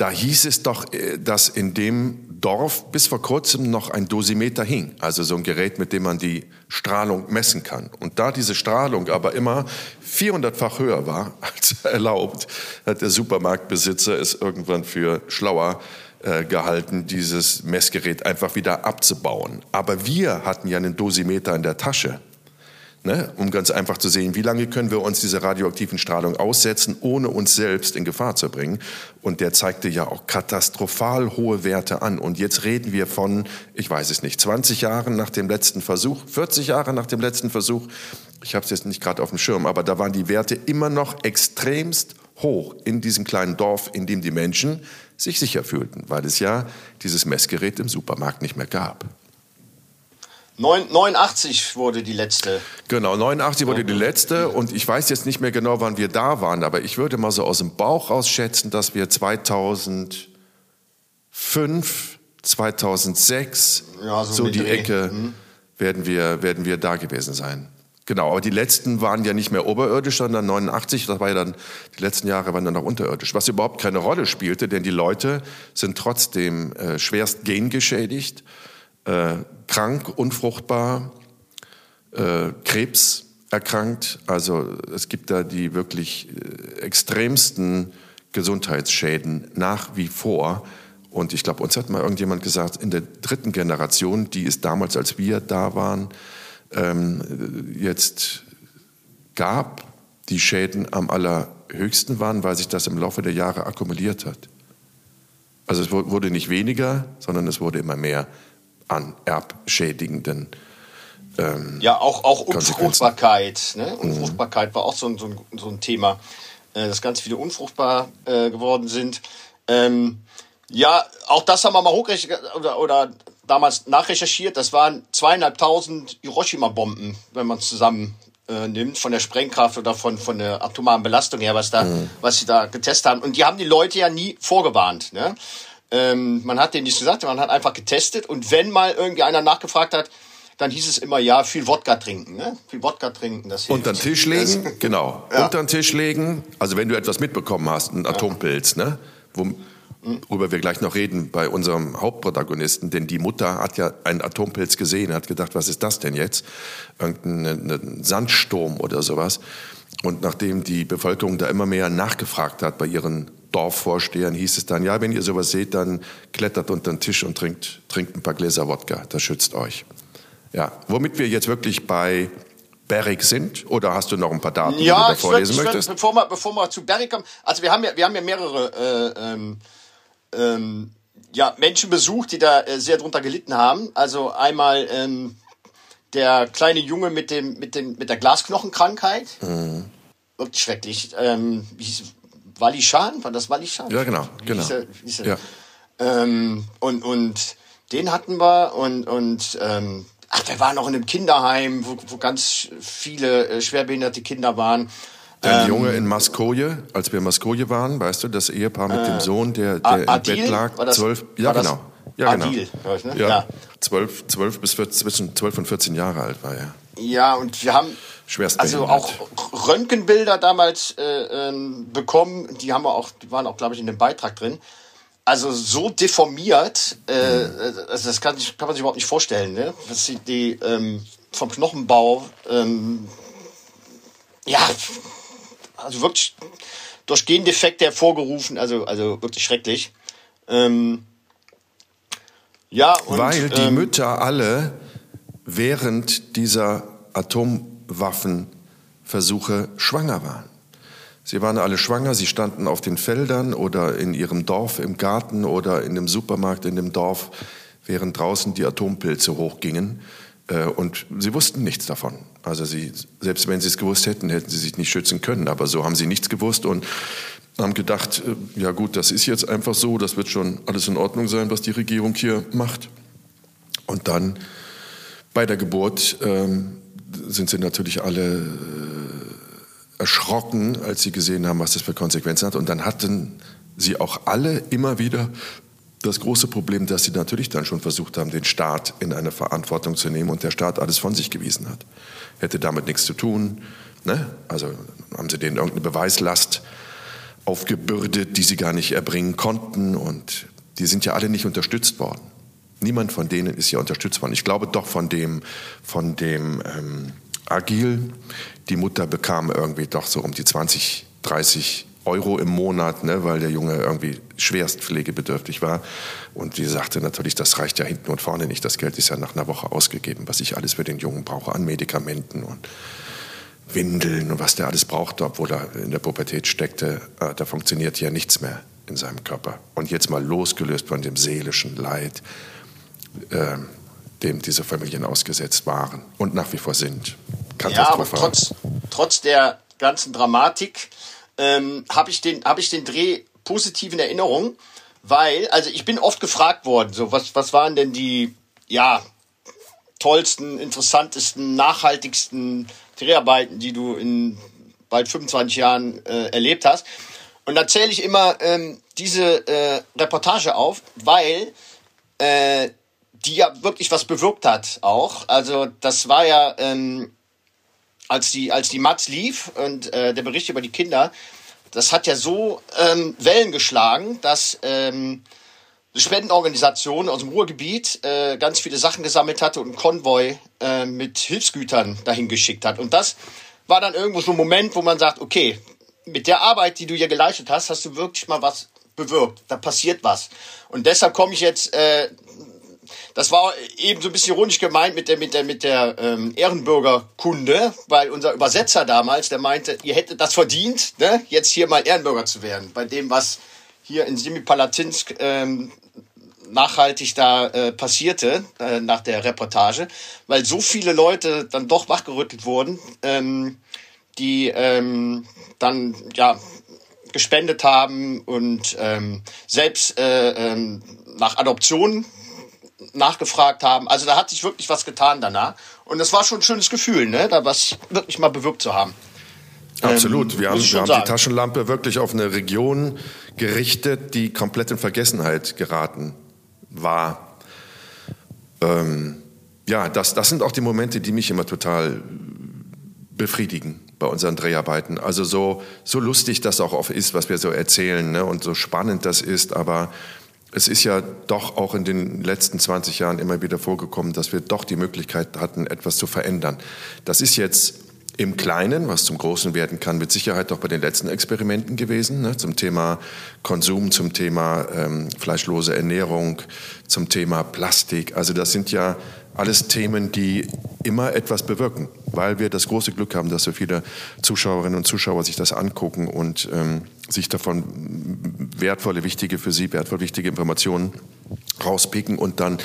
da hieß es doch, äh, dass in dem Dorf bis vor kurzem noch ein Dosimeter hing, also so ein Gerät, mit dem man die Strahlung messen kann. Und da diese Strahlung aber immer 400-fach höher war als erlaubt, hat der Supermarktbesitzer es irgendwann für schlauer äh, gehalten, dieses Messgerät einfach wieder abzubauen. Aber wir hatten ja einen Dosimeter in der Tasche ne, um ganz einfach zu sehen, wie lange können wir uns dieser radioaktiven Strahlung aussetzen, ohne uns selbst in Gefahr zu bringen. Und der zeigte ja auch katastrophal hohe Werte an. Und jetzt reden wir von, ich weiß es nicht, 20 Jahren nach dem letzten Versuch, 40 Jahre nach dem letzten Versuch. Ich habe es jetzt nicht gerade auf dem Schirm, aber da waren die Werte immer noch extremst hoch in diesem kleinen Dorf, in dem die Menschen sich sicher fühlten, weil es ja dieses Messgerät im Supermarkt nicht mehr gab. Neun- 89 wurde die letzte. Genau, 89 wurde die letzte und ich weiß jetzt nicht mehr genau, wann wir da waren, aber ich würde mal so aus dem Bauch raus schätzen, dass wir 2005, 2006, Ja, so so die Dreh. Ecke, werden, wir, werden wir da gewesen sein. Genau, aber die letzten waren ja nicht mehr oberirdisch, sondern 89, das war ja dann, die letzten Jahre waren dann noch unterirdisch, was überhaupt keine Rolle spielte, denn die Leute sind trotzdem äh, schwerst gengeschädigt, äh, krank, unfruchtbar, äh, Krebs erkrankt. Also es gibt da die wirklich äh, extremsten Gesundheitsschäden nach wie vor. Und ich glaube, uns hat mal irgendjemand gesagt, in der dritten Generation, die es damals, als wir da waren, ähm, jetzt gab, die Schäden am allerhöchsten waren, weil sich das im Laufe der Jahre akkumuliert hat. Also es wurde nicht weniger, sondern es wurde immer mehr an erbschädigenden ähm, Ja, auch, auch Unfruchtbarkeit. Ne? Mhm. Unfruchtbarkeit mhm. war auch so ein, so ein, so ein Thema, äh, dass ganz viele unfruchtbar äh, geworden sind. Ähm, ja, auch das haben wir mal hochgerechnet oder, oder damals nachrecherchiert. Das waren zweieinhalbtausend Hiroshima-Bomben, wenn man es zusammen äh, nimmt, von der Sprengkraft oder von, von der atomaren Belastung her, was, da, mhm. was sie da getestet haben. Und die haben die Leute ja nie vorgewarnt. Ne? Ähm, man hat denen nichts gesagt, man hat einfach getestet. Und wenn mal irgendwie einer nachgefragt hat, dann hieß es immer, ja, viel Wodka trinken, ne? Viel Wodka trinken, das hilft. Unter den Tisch legen, genau. Ja. Unter den Tisch legen, also wenn du etwas mitbekommen hast, ein Atompilz, ne? Wo, worüber wir gleich noch reden bei unserem Hauptprotagonisten, denn die Mutter hat ja einen Atompilz gesehen, hat gedacht, was ist das denn jetzt? Irgendein Sandsturm oder sowas. Und nachdem die Bevölkerung da immer mehr nachgefragt hat bei ihren Dorfvorstehern, hieß es dann, ja, wenn ihr sowas seht, dann klettert unter den Tisch und trinkt, trinkt ein paar Gläser Wodka, das schützt euch. Ja, womit wir jetzt wirklich bei Berg sind? Oder hast du noch ein paar Daten, ja, die du da vorlesen würd, möchtest? Würd, bevor, wir, bevor wir zu Berg kommen, also wir haben ja, wir haben ja mehrere äh, ähm, ähm, ja, Menschen besucht, die da äh, sehr drunter gelitten haben. Also einmal ähm, der kleine Junge mit, dem, mit, dem, mit der Glasknochenkrankheit. Mhm. Wirklich schrecklich. Ähm, wie hieß, Walishan? War das Walishan? Ja, genau. genau. Hieß er, hieß er? Ja. Ähm, und, und den hatten wir und, und ähm, ach, wir waren auch in einem Kinderheim, wo, wo ganz viele äh, schwerbehinderte Kinder waren. Der ähm, Junge in Maskoje, als wir in Maskoje waren, weißt du, das Ehepaar mit äh, dem Sohn, der, der Adil? im Bett lag, das, zwölf, ja genau, ja Adil, genau, ich, ne? ja, ja. Zwölf, zwölf bis 14, zwischen zwölf und 14 Jahre alt war er. Ja, und wir haben also auch Röntgenbilder damals äh, ähm, bekommen, die haben wir auch, die waren auch, glaube ich, in dem Beitrag drin. Also so deformiert, äh, mhm. also das kann, kann, man sich überhaupt nicht vorstellen, ne? Was die, die ähm, vom Knochenbau, ähm, ja, also wirklich durch Gendefekte hervorgerufen, also, also wirklich schrecklich. Ähm, ja, und, Weil die ähm, Mütter alle während dieser Atomwaffenversuche schwanger waren. Sie waren alle schwanger, sie standen auf den Feldern oder in ihrem Dorf im Garten oder in dem Supermarkt in dem Dorf, während draußen die Atompilze hochgingen. Äh, und sie wussten nichts davon. Also sie, selbst wenn sie es gewusst hätten, hätten sie sich nicht schützen können. Aber so haben sie nichts gewusst und haben gedacht, äh, ja gut, das ist jetzt einfach so, das wird schon alles in Ordnung sein, was die Regierung hier macht. Und dann bei der Geburt ähm, sind sie natürlich alle äh, erschrocken, als sie gesehen haben, was das für Konsequenzen hat. Und dann hatten sie auch alle immer wieder das große Problem, dass sie natürlich dann schon versucht haben, den Staat in eine Verantwortung zu nehmen und der Staat alles von sich gewiesen hat. Hätte damit nichts zu tun. Ne? Also haben sie denen irgendeine Beweislast aufgebürdet, die sie gar nicht erbringen konnten. Und die sind ja alle nicht unterstützt worden. Niemand von denen ist ja unterstützt worden. Ich glaube doch von dem, von dem ähm, Agil. Die Mutter bekam irgendwie doch so um die 20, 30 Euro im Monat, ne, weil der Junge irgendwie schwerst pflegebedürftig war. Und die sagte natürlich, das reicht ja hinten und vorne nicht. Das Geld ist ja nach einer Woche ausgegeben, was ich alles für den Jungen brauche an Medikamenten und Windeln und was der alles brauchte, obwohl er in der Pubertät steckte. Äh, da funktioniert ja nichts mehr in seinem Körper. Und jetzt mal losgelöst von dem seelischen Leid, äh, dem diese Familien ausgesetzt waren und nach wie vor sind. Ja, aber trotz, trotz der ganzen Dramatik ähm, habe ich, den, hab ich den Dreh positiv in Erinnerung, weil, also ich bin oft gefragt worden, so was, was waren denn die, ja, tollsten, interessantesten, nachhaltigsten Dreharbeiten, die du in bald 25 Jahren äh, erlebt hast. Und da zähle ich immer ähm, diese äh, Reportage auf, weil äh, die ja wirklich was bewirkt hat auch. Also das war ja ähm, als die, als die Matz lief und äh, der Bericht über die Kinder, das hat ja so ähm, Wellen geschlagen, dass ähm, eine Spendenorganisation aus dem Ruhrgebiet äh, ganz viele Sachen gesammelt hatte und einen Konvoi äh, mit Hilfsgütern dahin geschickt hat. Und das war dann irgendwo so ein Moment, wo man sagt, okay, mit der Arbeit, die du hier geleistet hast, hast du wirklich mal was bewirkt. Da passiert was. Und deshalb komme ich jetzt äh, das war eben so ein bisschen ironisch gemeint mit der, mit der, mit der ähm, Ehrenbürgerkunde, weil unser Übersetzer damals, der meinte, ihr hättet das verdient, ne, jetzt hier mal Ehrenbürger zu werden, bei dem, was hier in Semipalatinsk ähm, nachhaltig da äh, passierte äh, nach der Reportage, weil so viele Leute dann doch wachgerüttelt wurden, ähm, die ähm, dann ja gespendet haben und ähm, selbst äh, ähm, nach Adoption nachgefragt haben. Also da hat sich wirklich was getan danach. Und das war schon ein schönes Gefühl, ne? da was wirklich mal bewirkt zu haben. Absolut. Ähm, wir haben, wir haben die Taschenlampe wirklich auf eine Region gerichtet, die komplett in Vergessenheit geraten war. Ähm, ja, das, das sind auch die Momente, die mich immer total befriedigen bei unseren Dreharbeiten. Also so, so lustig das auch oft ist, was wir so erzählen ne? und so spannend das ist, aber es ist ja doch auch in den letzten 20 Jahren immer wieder vorgekommen, dass wir doch die Möglichkeit hatten, etwas zu verändern. Das ist jetzt im Kleinen, was zum Großen werden kann, mit Sicherheit auch bei den letzten Experimenten gewesen, ne, zum Thema Konsum, zum Thema ähm, fleischlose Ernährung, zum Thema Plastik. Also das sind ja alles Themen, die immer etwas bewirken, weil wir das große Glück haben, dass so viele Zuschauerinnen und Zuschauer sich das angucken und ähm, sich davon wertvolle, wichtige für sie, wertvoll wichtige Informationen rauspicken und dann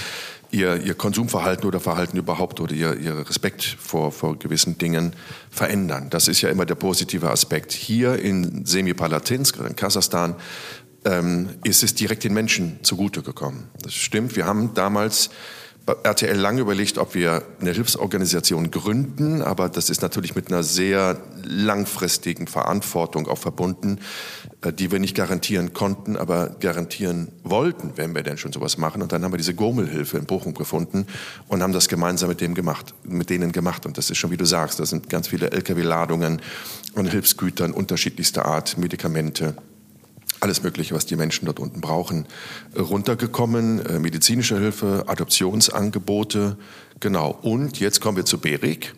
ihr, ihr Konsumverhalten oder Verhalten überhaupt oder ihr, ihr Respekt vor, vor gewissen Dingen verändern. Das ist ja immer der positive Aspekt. Hier in Semipalatinsk, in Kasachstan, ähm, ist es direkt den Menschen zugute gekommen. Das stimmt. Wir haben damals RTL lange überlegt, ob wir eine Hilfsorganisation gründen, aber das ist natürlich mit einer sehr langfristigen Verantwortung auch verbunden, äh, die wir nicht garantieren konnten, aber garantieren wollten, wenn wir denn schon sowas machen. Und dann haben wir diese Gurmelhilfe in Bochum gefunden und haben das gemeinsam mit dem gemacht, mit denen gemacht. Und das ist schon, wie du sagst, das sind ganz viele LKW-Ladungen und Hilfsgütern unterschiedlichster Art, Medikamente alles Mögliche, was die Menschen dort unten brauchen, runtergekommen. Äh, medizinische Hilfe, Adoptionsangebote, genau. Und jetzt kommen wir zu Berik,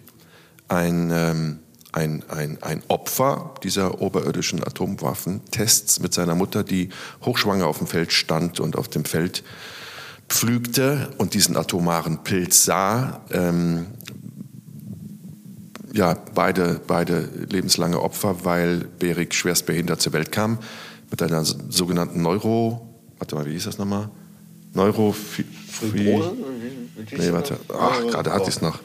ein, ähm, ein, ein, ein Opfer dieser oberirdischen Atomwaffentests mit seiner Mutter, die hochschwanger auf dem Feld stand und auf dem Feld pflügte und diesen atomaren Pilz sah. Ähm, ja, beide, beide lebenslange Opfer, weil Berik schwerst behindert zur Welt kam mit einer sogenannten Neuro, warte mal, wie hieß das nochmal? Neuro... Nee, warte. Ach, gerade hatte ich es noch.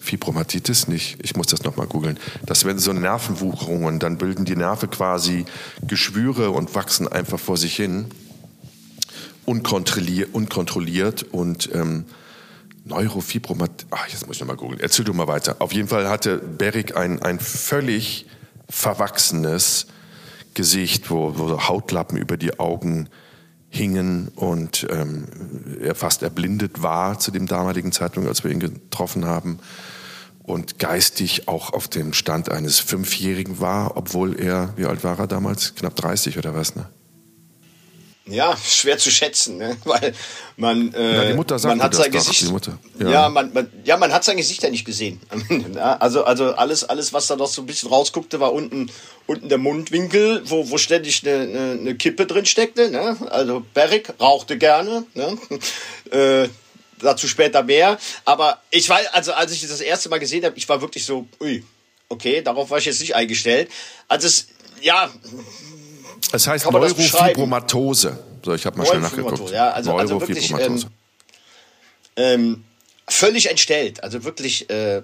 Fibromatitis nicht. Ich muss das nochmal googeln. Das werden so Nervenwucherungen. Dann bilden die Nerven quasi Geschwüre und wachsen einfach vor sich hin. Unkontrolliert, unkontrolliert und ähm, Neurofibromat. Ach, jetzt muss ich nochmal googeln. Erzähl du mal weiter. Auf jeden Fall hatte Berik ein, ein völlig verwachsenes Gesicht, wo, wo Hautlappen über die Augen hingen und ähm, er fast erblindet war zu dem damaligen Zeitpunkt, als wir ihn getroffen haben und geistig auch auf dem Stand eines Fünfjährigen war, obwohl er, wie alt war er damals? Knapp 30 oder was, ne? Ja, schwer zu schätzen, ne? weil man, äh, ja, die Mutter sagt man hat sein doch, Gesicht, ja, ja man, man, ja, man hat sein Gesicht ja nicht gesehen. also, also alles, alles, was da noch so ein bisschen rausguckte, war unten, unten der Mundwinkel, wo, wo ständig eine, eine, eine Kippe drin steckte. Ne? Also Beric rauchte gerne. Ne? Äh, dazu später mehr. Aber ich war, also als ich das erste Mal gesehen habe, ich war wirklich so, ui, okay, darauf war ich jetzt nicht eingestellt. Also es, ja, es heißt Neurofibromatose. So, ich habe mal schnell nachgeguckt. Ja, also, also wirklich ähm, ähm, völlig entstellt. Also wirklich, äh,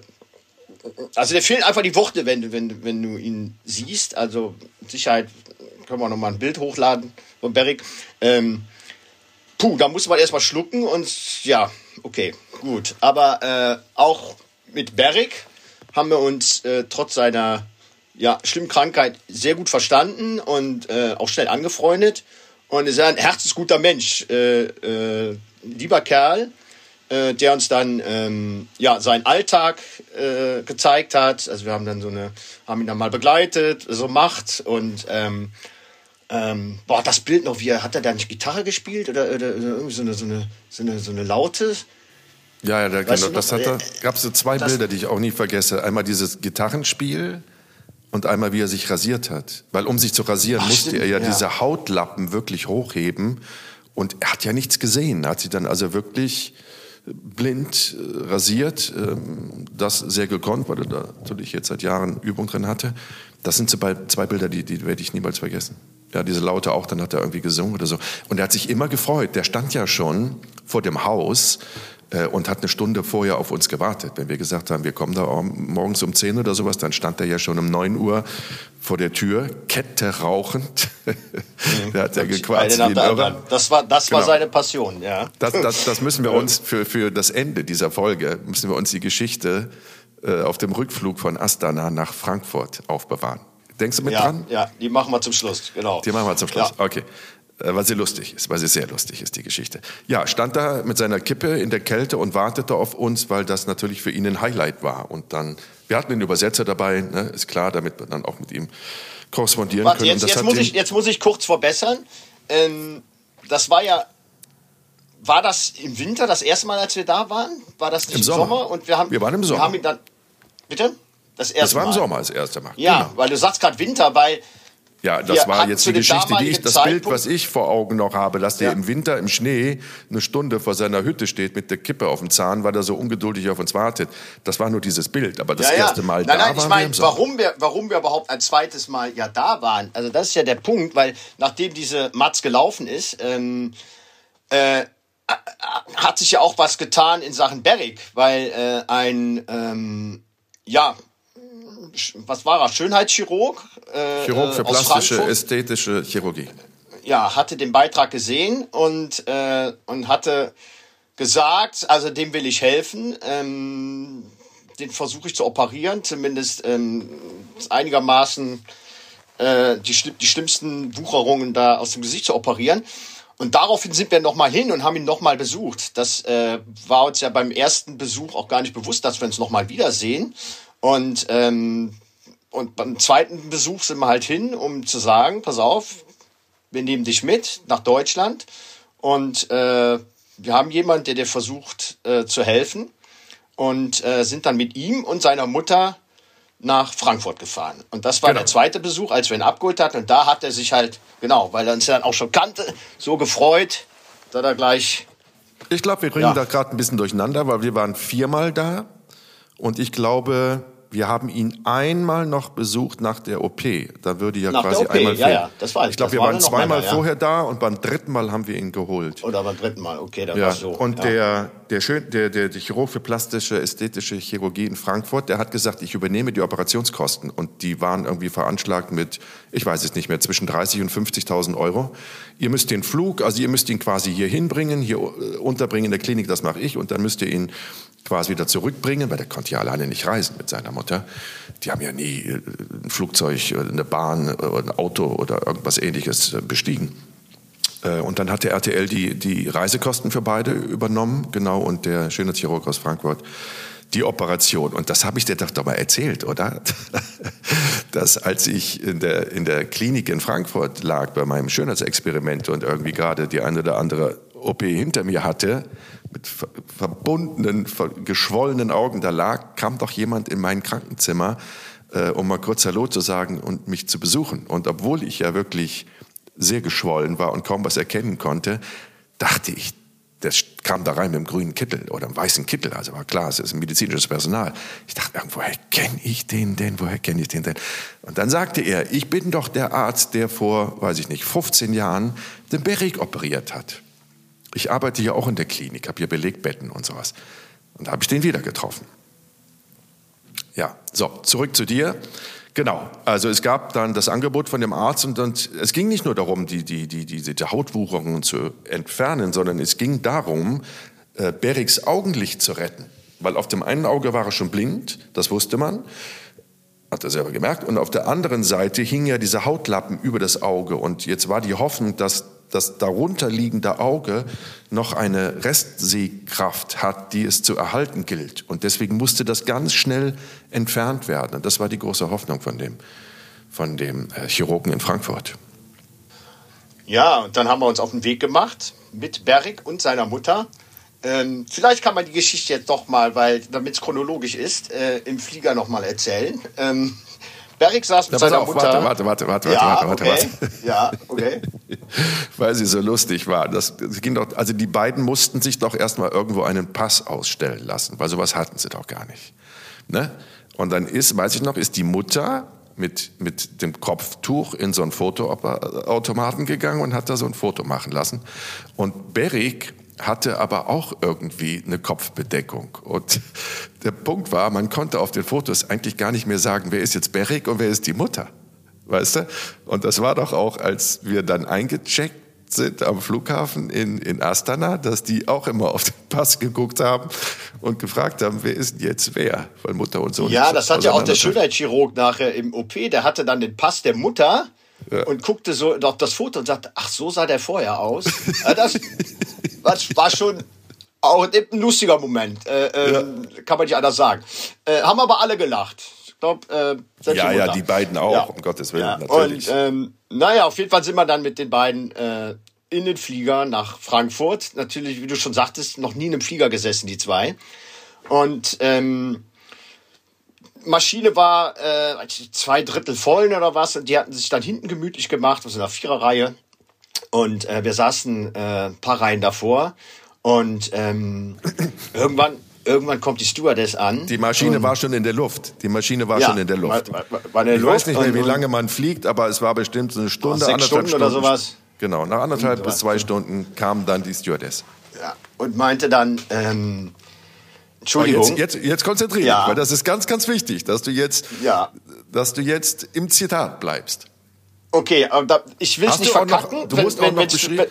also der fehlen einfach die Worte, wenn, wenn, wenn du ihn siehst. Also mit Sicherheit können wir noch mal ein Bild hochladen von Beric. Ähm, puh, da muss man erstmal schlucken und ja, okay, gut. Aber äh, auch mit Beric haben wir uns äh, trotz seiner ja, schlimmen Krankheit sehr gut verstanden und äh, auch schnell angefreundet. Und ist ein herzensguter Mensch, äh, äh, lieber Kerl, äh, der uns dann ähm, ja seinen Alltag äh, gezeigt hat. Also wir haben dann so eine, haben ihn dann mal begleitet, so macht und ähm, ähm, boah, das Bild noch, wie er, hat er da nicht Gitarre gespielt oder, oder, oder irgendwie so eine, so eine, so eine, so eine Laute? Ja, ja, da, genau, das hat er, gab es so zwei das, Bilder, die ich auch nie vergesse. Einmal dieses Gitarrenspiel und einmal, wie er sich rasiert hat. Weil um sich zu rasieren, Ach, musste stimmt, er ja, ja, diese Hautlappen wirklich hochheben. Und er hat ja nichts gesehen. Er hat sich dann also wirklich blind äh, rasiert. Ähm, das sehr gekonnt, weil er da natürlich jetzt seit Jahren Übung drin hatte. Das sind zwei Bilder, die, die werde ich niemals vergessen. Ja, diese Laute auch, dann hat er irgendwie gesungen oder so. Und er hat sich immer gefreut. Der stand ja schon vor dem Haus äh, und hat eine Stunde vorher auf uns gewartet. Wenn wir gesagt haben, wir kommen da morgens um 10 oder sowas, dann stand er ja schon um 9 Uhr vor der Tür, Kette rauchend. da hat er gequatscht. Das war, das genau. war seine Passion, ja. Das, das, das müssen wir uns für, für das Ende dieser Folge, müssen wir uns die Geschichte äh, auf dem Rückflug von Astana nach Frankfurt aufbewahren. Denkst du mit ja, dran? Ja, die machen wir zum Schluss, genau. Die machen wir zum Schluss, ja. okay. Äh, weil sie lustig ist, weil sie sehr lustig ist, die Geschichte. Ja, stand da mit seiner Kippe in der Kälte und wartete auf uns, weil das natürlich für ihn ein Highlight war. Und dann, wir hatten den Übersetzer dabei, ne, ist klar, damit wir dann auch mit ihm korrespondieren Warte, können. Jetzt, jetzt muss ich, jetzt muss ich kurz verbessern. Ähm, das war ja, war das im Winter das erste Mal, als wir da waren? War das nicht im, Sommer? Sommer? Und wir haben, wir waren im Sommer. Wir haben ihn dann, bitte? Das erste Das war im Sommer das erste Mal. Ja, genau. weil du sagst gerade Winter, weil ja, das war jetzt die Geschichte, die ich, das Bild, was ich vor Augen noch habe, dass der ja. im Winter im Schnee eine Stunde vor seiner Hütte steht mit der Kippe auf dem Zahn, weil er so ungeduldig auf uns wartet. Das war nur dieses Bild, aber das ja, ja. erste Mal nein, da nein, waren ich mein, wir warum wir, warum wir überhaupt ein zweites Mal ja da waren, also das ist ja der Punkt, weil nachdem diese Matz gelaufen ist, ähm, äh, hat sich ja auch was getan in Sachen Berrick, weil äh, ein, ähm, ja, was war er, Schönheitschirurg? Äh, Chirurg für plastische, ästhetische Chirurgie. Ja, hatte den Beitrag gesehen und, äh, und hatte gesagt, also dem will ich helfen. Ähm, den versuche ich zu operieren, zumindest ähm, einigermaßen äh, die, die schlimmsten Wucherungen da aus dem Gesicht zu operieren. Und daraufhin sind wir nochmal hin und haben ihn nochmal besucht. Das äh, war uns ja beim ersten Besuch auch gar nicht bewusst, dass wir uns nochmal wiedersehen. Und, ähm, und beim zweiten Besuch sind wir halt hin, um zu sagen, pass auf, wir nehmen dich mit nach Deutschland und äh, wir haben jemanden, der dir versucht äh, zu helfen und äh, sind dann mit ihm und seiner Mutter nach Frankfurt gefahren. Und das war genau. der zweite Besuch, als wir ihn abgeholt hatten. Und da hat er sich halt, genau, weil er uns dann auch schon kannte, so gefreut, dass er gleich. Ich glaube, wir bringen ja. da gerade ein bisschen durcheinander, weil wir waren viermal da. Und ich glaube, wir haben ihn einmal noch besucht nach der OP. Da würde ja nach quasi einmal fehlen. Ja, ja, das war ich. glaube, wir waren zweimal meiner, vorher da und beim dritten Mal haben wir ihn geholt. Oder beim dritten Mal, okay, dann ja. war so. Und ja. der, der, schön, der, der, der Chirurg für plastische, ästhetische Chirurgie in Frankfurt, der hat gesagt, ich übernehme die Operationskosten. Und die waren irgendwie veranschlagt mit, ich weiß es nicht mehr, zwischen 30 und 50.000 Euro. Ihr müsst den Flug, also ihr müsst ihn quasi hier hinbringen, hier äh, unterbringen in der Klinik, das mache ich. Und dann müsst ihr ihn quasi wieder zurückbringen, weil der konnte ja alleine nicht reisen mit seiner Mutter. Die haben ja nie äh, ein Flugzeug, eine Bahn, ein Auto oder irgendwas ähnliches äh, bestiegen. Äh, und dann hat der RTL die, die Reisekosten für beide übernommen, genau, und der Schönheitschirurg aus Frankfurt die Operation. Und das habe ich dir doch mal erzählt, oder? Dass als ich in der, in der Klinik in Frankfurt lag bei meinem Schönheitsexperiment und irgendwie gerade die eine oder andere OP hinter mir hatte, mit verbundenen, geschwollenen Augen da lag, kam doch jemand in mein Krankenzimmer, äh, um mal kurz Hallo zu sagen und mich zu besuchen. Und obwohl ich ja wirklich sehr geschwollen war und kaum was erkennen konnte, dachte ich, das kam da rein mit einem grünen Kittel oder einem weißen Kittel, also war klar, es ist ein medizinisches Personal. Ich dachte, woher kenne ich den denn, woher kenne ich den denn? Und dann sagte er, ich bin doch der Arzt, der vor, weiß ich nicht, 15 Jahren den Berik operiert hat. Ich arbeite ja auch in der Klinik, habe hier Belegbetten und sowas. Und da habe ich den wieder getroffen. Ja, so, zurück zu dir. Genau, also es gab dann das Angebot von dem Arzt und, und es ging nicht nur darum, die, die, die, die, die Hautwucherungen zu entfernen, sondern es ging darum, äh, Beriks Augenlicht zu retten. Weil auf dem einen Auge war er schon blind, das wusste man, hat er selber gemerkt, und auf der anderen Seite hing ja dieser Hautlappen über das Auge und jetzt war die Hoffnung, dass das darunterliegende Auge noch eine Restsehkraft hat, die es zu erhalten gilt. Und deswegen musste das ganz schnell entfernt werden. Und das war die große Hoffnung von dem, von dem äh, Chirurgen in Frankfurt. Ja, und dann haben wir uns auf den Weg gemacht mit Berg und seiner Mutter. Ähm, vielleicht kann man die Geschichte jetzt doch mal, weil damit es chronologisch ist, äh, im Flieger noch mal erzählen. Ähm, Berg saß mit seiner auf, Mutter. Warte, warte, warte, warte, ja, warte, okay. warte. Ja, okay. Weil sie so lustig war. Das, das ging doch, also die beiden mussten sich doch erstmal irgendwo einen Pass ausstellen lassen, weil sowas hatten sie doch gar nicht. Ne? Und dann ist, weiß ich noch, ist die Mutter mit, mit dem Kopftuch in so einen Fotoautomaten gegangen und hat da so ein Foto machen lassen. Und Berik hatte aber auch irgendwie eine Kopfbedeckung. Und der Punkt war, man konnte auf den Fotos eigentlich gar nicht mehr sagen, wer ist jetzt Berik und wer ist die Mutter. Weißt du? Und das war doch auch, als wir dann eingecheckt sind am Flughafen in, in Astana, dass die auch immer auf den Pass geguckt haben und gefragt haben, wer ist denn jetzt wer? Weil Mutter und Sohn. Ja, das hat ja auch der Schönheitschirurg nachher im OP, der hatte dann den Pass der Mutter ja. und guckte so auf das Foto und sagte, ach, so sah der vorher aus. das, das war schon auch ein lustiger Moment, äh, äh, ja. kann man nicht anders sagen. Äh, haben aber alle gelacht. Ich glaub, äh, ja, ja, die beiden auch, ja. um Gottes Willen, ja. natürlich. Und, ähm, naja, auf jeden Fall sind wir dann mit den beiden äh, in den Flieger nach Frankfurt. Natürlich, wie du schon sagtest, noch nie in einem Flieger gesessen, die zwei. Und ähm, Maschine war äh, zwei Drittel voll oder was. Und die hatten sich dann hinten gemütlich gemacht, also in der Viererreihe. Und äh, wir saßen äh, ein paar Reihen davor. Und ähm, irgendwann, irgendwann kommt die Stewardess an. Die Maschine war schon in der Luft. Die Maschine war ja, schon in der Luft. War, war, war in der ich Luft weiß nicht mehr, wie lange man fliegt, aber es war bestimmt eine Stunde, sechs Stunden, Stunden oder sowas. Genau, nach anderthalb bis zwei Stunden kam dann die Stewardess. Ja, und meinte dann, ähm, Entschuldigung. Jetzt, jetzt, jetzt konzentriere ja. dich, weil das ist ganz, ganz wichtig, dass du jetzt, ja. dass du jetzt im Zitat bleibst. Okay, aber ich will es nicht verkacken. Noch, du musst wenn, auch noch beschrieben.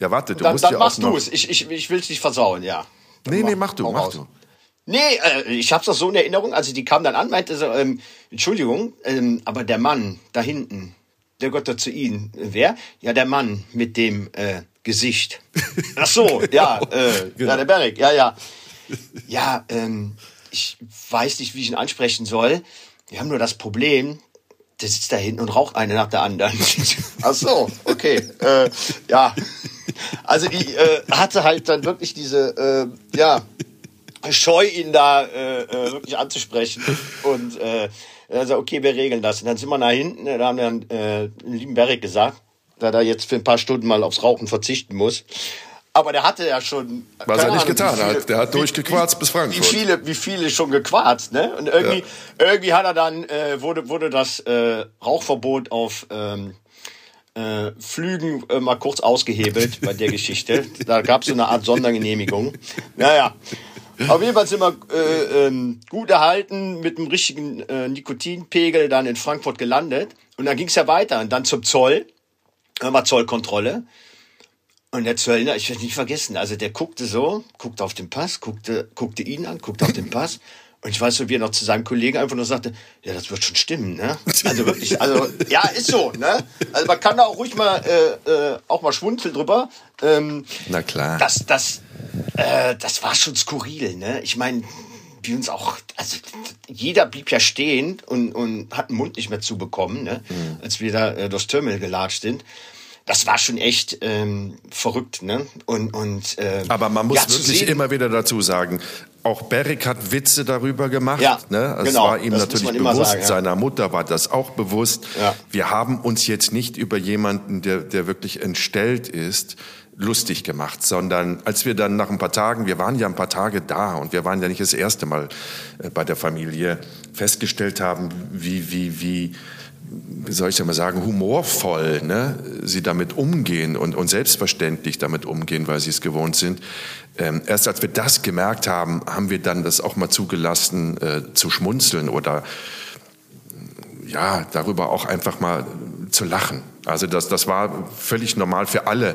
Ja, warte, du dann, musst dann ja machst du es. Ich, ich, ich will es nicht versauen, ja. Nee, nee, mach du, mach du. Nee, äh, ich hab's doch so in Erinnerung, also die kam dann an, meinte so, ähm, Entschuldigung, ähm, aber der Mann da hinten, der Gott zu Ihnen. Wer? Ja, der Mann mit dem äh, Gesicht. Ach so, ja, äh, genau. ja, der Berg, ja, ja. Ja, ähm, ich weiß nicht, wie ich ihn ansprechen soll. Wir haben nur das Problem, der sitzt da hinten und raucht eine nach der anderen. Ach so, okay. Äh, ja. Also die äh, hatte halt dann wirklich diese, äh, ja, Scheu, ihn da äh, äh wirklich anzusprechen. Und äh, also, okay, wir regeln das. Und dann sind wir nach hinten, da haben wir dann äh, lieben Berg gesagt, da er jetzt für ein paar Stunden mal aufs Rauchen verzichten muss. Aber der hatte ja schon. Was er nicht Ahnung, getan viele, hat. Der hat durchgequarzt bis Frankfurt. Wie viele, wie viele schon gequarzt, ne? Und irgendwie, ja. irgendwie hat er dann, äh, wurde, wurde das äh, Rauchverbot auf ähm, äh, Flügen äh, mal kurz ausgehebelt bei der Geschichte. Da gab es so eine Art Sondergenehmigung. Naja. Auf jeden Fall sind wir äh, ähm, gut erhalten mit einem richtigen äh, Nikotinpegel dann in Frankfurt gelandet. Und dann ging es ja weiter. Und dann zum Zoll. Dann war Zollkontrolle. Und der Zöllner, ich werde nicht vergessen, also der guckte so, guckte auf den Pass, guckte, guckte ihn an, guckte auf den Pass. Und ich weiß so, wie er noch zu seinem Kollegen einfach nur sagte, ja, das wird schon stimmen, ne? Also wirklich, also ja, ist so, ne? Also man kann da auch ruhig mal äh, äh, auch mal schwunzeln drüber. Ähm, Na klar. Das, das, äh, das war schon skurril, ne? Ich meine, wir uns auch, also jeder blieb ja stehen und, und hat den Mund nicht mehr zubekommen, ne? Mhm. als wir da äh, durchs Terminal gelatscht sind. Das war schon echt ähm, verrückt, ne? Und, und äh, aber man muss ja, wirklich immer wieder dazu sagen, auch Beric hat Witze darüber gemacht. Ja, ne? Es genau, war ihm natürlich bewusst, sagen, ja. seiner Mutter war das auch bewusst. Ja. Wir haben uns jetzt nicht über jemanden, der, der wirklich entstellt ist, lustig gemacht, sondern als wir dann nach ein paar Tagen, wir waren ja ein paar Tage da und wir waren ja nicht das erste Mal äh, bei der Familie, festgestellt haben, wie, wie, wie, wie soll ich mal sagen, humorvoll ne, sie damit umgehen und, und selbstverständlich damit umgehen, weil sie es gewohnt sind. Ähm, erst als wir das gemerkt haben, haben wir dann das auch mal zugelassen, äh, zu schmunzeln oder ja, darüber auch einfach mal zu lachen. Also das, das war völlig normal für alle,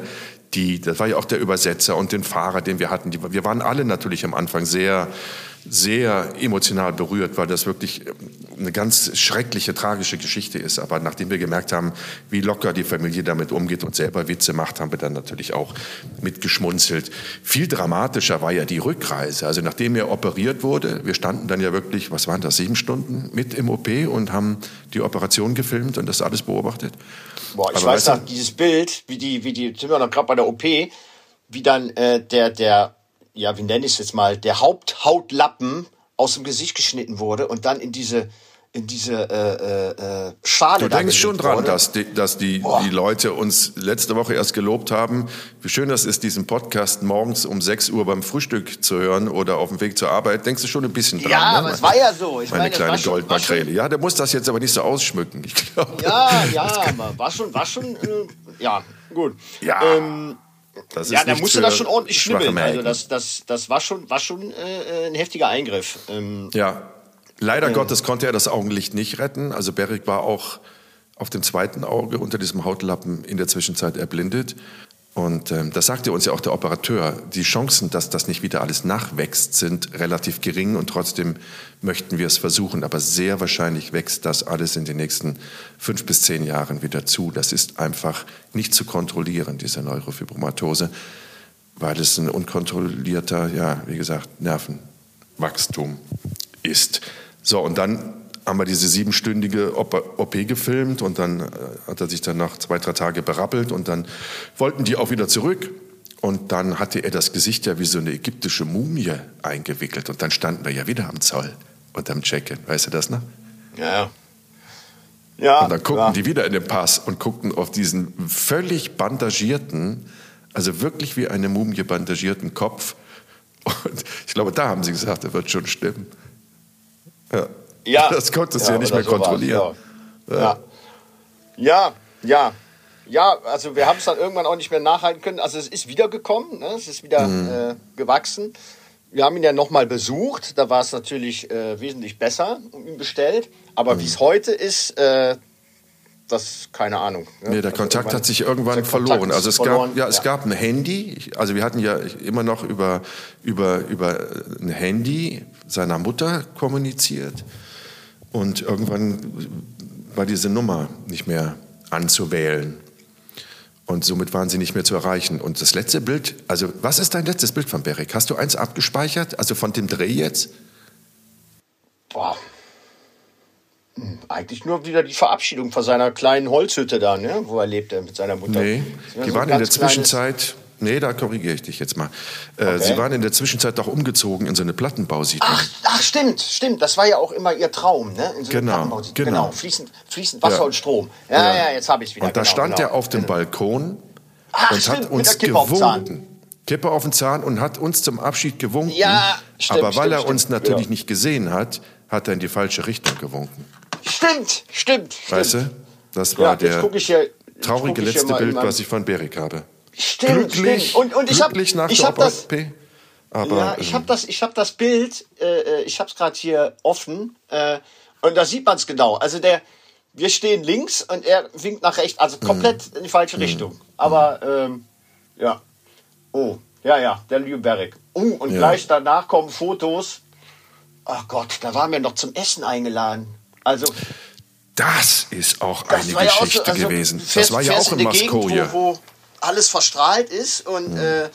die, das war ja auch der Übersetzer und den Fahrer, den wir hatten. Die, wir waren alle natürlich am Anfang sehr, sehr emotional berührt, weil das wirklich eine ganz schreckliche, tragische Geschichte ist. Aber nachdem wir gemerkt haben, wie locker die Familie damit umgeht und selber Witze macht, haben wir dann natürlich auch mitgeschmunzelt. Viel dramatischer war ja die Rückreise. Also nachdem er operiert wurde, wir standen dann ja wirklich, was waren das, sieben Stunden mit im OP und haben die Operation gefilmt und das alles beobachtet. Boah, ich Aber weiß noch, dieses Bild, wie die, wie die, sind wir noch gerade bei der OP, wie dann äh, der, der, ja, wie nenne ich es jetzt mal, der Haupthautlappen aus dem Gesicht geschnitten wurde und dann in diese, in diese äh, äh, Schale. Du denkst schon dran, wurde. dass, die, dass die, die Leute uns letzte Woche erst gelobt haben, wie schön das ist, diesen Podcast morgens um 6 Uhr beim Frühstück zu hören oder auf dem Weg zur Arbeit. Denkst du schon ein bisschen dran? Ja, ne? aber es war ja so. Ich meine, meine, kleine Goldmakrele. Ja, der muss das jetzt aber nicht so ausschmücken. Ich glaube. Ja, ja, war schon, war schon, äh, ja, gut. Ja. Ähm, ja, da musste das schon ordentlich schnibbeln. Also das, das, das war schon, war schon äh, ein heftiger Eingriff. Ähm, ja, Leider ähm. Gottes konnte er das Augenlicht nicht retten. Also Berik war auch auf dem zweiten Auge unter diesem Hautlappen in der Zwischenzeit erblindet. Und ähm, das sagte uns ja auch der Operateur. Die Chancen, dass das nicht wieder alles nachwächst, sind relativ gering und trotzdem möchten wir es versuchen. Aber sehr wahrscheinlich wächst das alles in den nächsten fünf bis zehn Jahren wieder zu. Das ist einfach nicht zu kontrollieren, diese Neurofibromatose, weil es ein unkontrollierter, ja, wie gesagt, Nervenwachstum ist. So, und dann haben wir diese siebenstündige OP gefilmt und dann äh, hat er sich dann nach zwei, drei Tagen berappelt und dann wollten die auch wieder zurück. Und dann hatte er das Gesicht ja wie so eine ägyptische Mumie eingewickelt und dann standen wir ja wieder am Zoll und am Check-in. Weißt du das noch? Ja. Ja. Und dann guckten ja. die wieder in den Pass und guckten auf diesen völlig bandagierten, also wirklich wie eine Mumie bandagierten Kopf. Und ich glaube, da haben sie gesagt, er wird schon stimmen. Ja. Ja. Das konntest du ja, ja nicht mehr kontrollieren. Ja. ja. Ja, ja. Ja, also wir haben es dann irgendwann auch nicht mehr nachhalten können. Also es ist wiedergekommen, ne? es ist wieder mhm. äh, gewachsen. Wir haben ihn ja nochmal besucht, da war es natürlich äh, wesentlich besser um ihn bestellt. Aber mhm. wie es heute ist, äh, das keine Ahnung. Ne? Nee, der also Kontakt hat sich irgendwann verloren. Also es verloren. gab ja, es ja. gab ein Handy. Also wir hatten ja immer noch über über über ein Handy seiner Mutter kommuniziert und irgendwann war diese Nummer nicht mehr anzuwählen. Und somit waren sie nicht mehr zu erreichen. Und das letzte Bild, also was ist dein letztes Bild von Berik? Hast du eins abgespeichert? Also von dem Dreh jetzt? Boah, eigentlich nur wieder die Verabschiedung von seiner kleinen Holzhütte da, ne? wo er lebte mit seiner Mutter. Nee, die so waren in der Zwischenzeit, nee, da korrigiere ich dich jetzt mal. Äh, okay. Sie waren in der Zwischenzeit doch umgezogen in so eine Plattenbausiedlung. Ach, ach, stimmt, stimmt. Das war ja auch immer ihr Traum, ne? In so genau, genau, genau. Fließend, fließend Wasser ja. und Strom. Ja, ja, ja jetzt habe ich wieder. Und da genau, stand genau. er auf dem Balkon ach, und stimmt, hat uns gewunken. Kippe auf den Zahn und hat uns zum Abschied gewunken. Ja, stimmt, Aber weil stimmt, er uns natürlich nicht gesehen hat, hat er in die falsche Richtung gewunken. Stimmt, stimmt. Weißt du? Das war ja, der traurige letzte Bild, was ich von Berik habe. Stimmt, glücklich, stimmt. Und, und ich habe ich hab das, aber, ja, ich ähm, habe das, ich habe das Bild, äh, äh ich habe es gerade hier offen äh, und da sieht man es genau. Also der, wir stehen links und er winkt nach rechts, also komplett mm. in die falsche mm. Richtung. Aber ähm, ja, oh, ja, ja, der Berik. Oh, und ja. gleich danach kommen Fotos. Ach Gott, da waren wir noch zum Essen eingeladen. Also das ist auch das eine Geschichte ja auch so, also gewesen. Das war ja auch in, in Moskoje. Wo, wo, alles verstrahlt ist und, mhm. äh,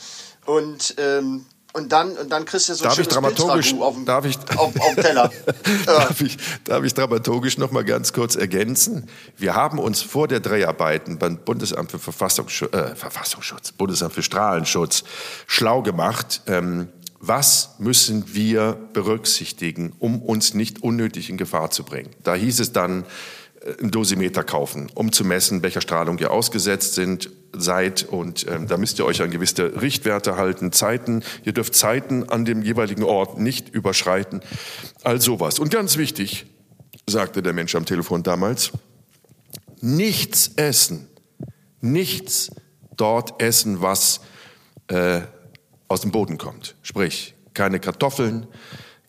und ähm, und dann, und dann kriegst du so darf ich dramaturgisch, auf dem, darf ich, auf, auf dem Teller. darf, ich, darf ich dramaturgisch noch mal ganz kurz ergänzen? Wir haben uns vor der Dreharbeiten beim Bundesamt für Verfassungsschutz, äh, Verfassungsschutz Bundesamt für Strahlenschutz schlau gemacht. Ähm, was müssen wir berücksichtigen, um uns nicht unnötig in Gefahr zu bringen? Da hieß es dann, einen Dosimeter kaufen, um zu messen, welcher Strahlung ihr ausgesetzt sind, seid. Und ähm, da müsst ihr euch an gewisse Richtwerte halten, Zeiten. Ihr dürft Zeiten an dem jeweiligen Ort nicht überschreiten. All sowas. Und ganz wichtig, sagte der Mensch am Telefon damals, nichts essen. Nichts dort essen, was äh, aus dem Boden kommt. Sprich, keine Kartoffeln,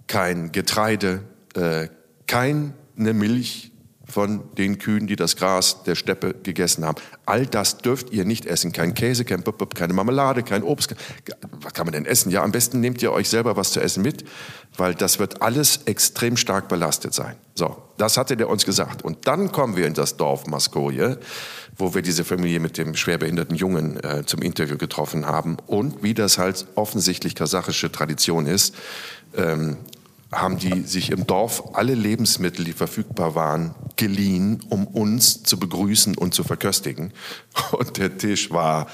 kein Getreide, äh, keine Milch von den Kühen, die das Gras der Steppe gegessen haben. All das dürft ihr nicht essen. Kein Käse, kein Pup, keine Marmelade, kein Obst. Was kann man denn essen? Ja, am besten nehmt ihr euch selber was zu essen mit, weil das wird alles extrem stark belastet sein. So, das hatte der uns gesagt. Und dann kommen wir in das Dorf Maskoje wo wir diese Familie mit dem schwerbehinderten Jungen äh, zum Interview getroffen haben. Und wie das halt offensichtlich kasachische Tradition ist, ähm, haben die sich im Dorf alle Lebensmittel, die verfügbar waren, geliehen, um uns zu begrüßen und zu verköstigen. Und der Tisch war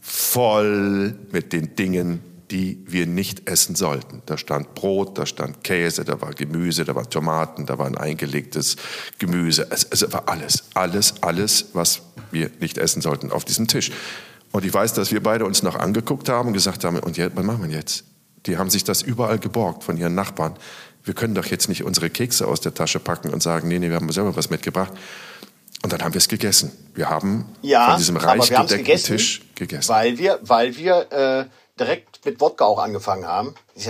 voll mit den Dingen, die wir nicht essen sollten. Da stand Brot, da stand Käse, da war Gemüse, da waren Tomaten, da war ein eingelegtes Gemüse. Es, es war alles, alles, alles, was wir nicht essen sollten auf diesem Tisch. Und ich weiß, dass wir beide uns noch angeguckt haben und gesagt haben, und jetzt, was machen wir jetzt? Die haben sich das überall geborgt von ihren Nachbarn. Wir können doch jetzt nicht unsere Kekse aus der Tasche packen und sagen, nee, nee, wir haben selber was mitgebracht. Und dann haben wir es gegessen. Wir haben Ja, von diesem reich wir gedeckten gegessen, Tisch gegessen. Weil wir, weil wir äh, direkt mit Wodka auch angefangen haben. Ich,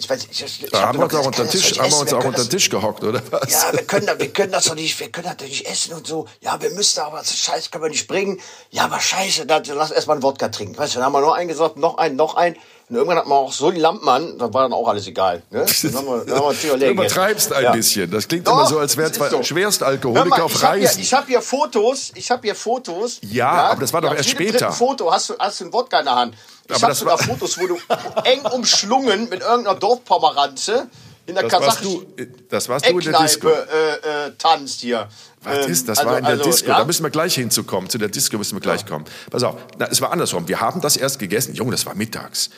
ich weiß, ich, ich, ich Da hab haben wir uns auch unter den Tisch, haben wir uns essen, auch unter den das- Tisch gehockt, oder was? Ja, wir können, wir können das doch nicht, wir können das doch nicht essen und so. Ja, wir müssen aber, das Scheiß können wir nicht bringen. Ja, aber scheiße, dann lass erst mal einen Wodka trinken. Weißt du, dann haben wir noch einen gesagt, noch einen, noch einen. Und irgendwann hat man auch so die Lampen an, dann war dann auch alles egal. Ne? Dann haben wir, dann haben wir Du übertreibst ein Ja. bisschen. Das klingt Doch, immer so, als ist zwei so. Schwerstalkoholiker auf Reisen. ich habe hier Fotos, ich habe hier Fotos. Ja, aber das war doch auf erst später. Foto hast du, hast du einen Wodka in der Hand. Ich habe sogar Fotos, wo du eng umschlungen mit irgendeiner Dorfpomeranze in der das warst kasachischen du, das warst du in der Disco. Äh, äh, tanzt hier. Was Ähm, ist? Das also- war in der also, Disco. ja? Da müssen wir gleich hinzukommen. Zu der Disco müssen wir gleich kommen. Pass auf. Na, es war andersrum. Wir haben das erst gegessen. Junge, das war mittags.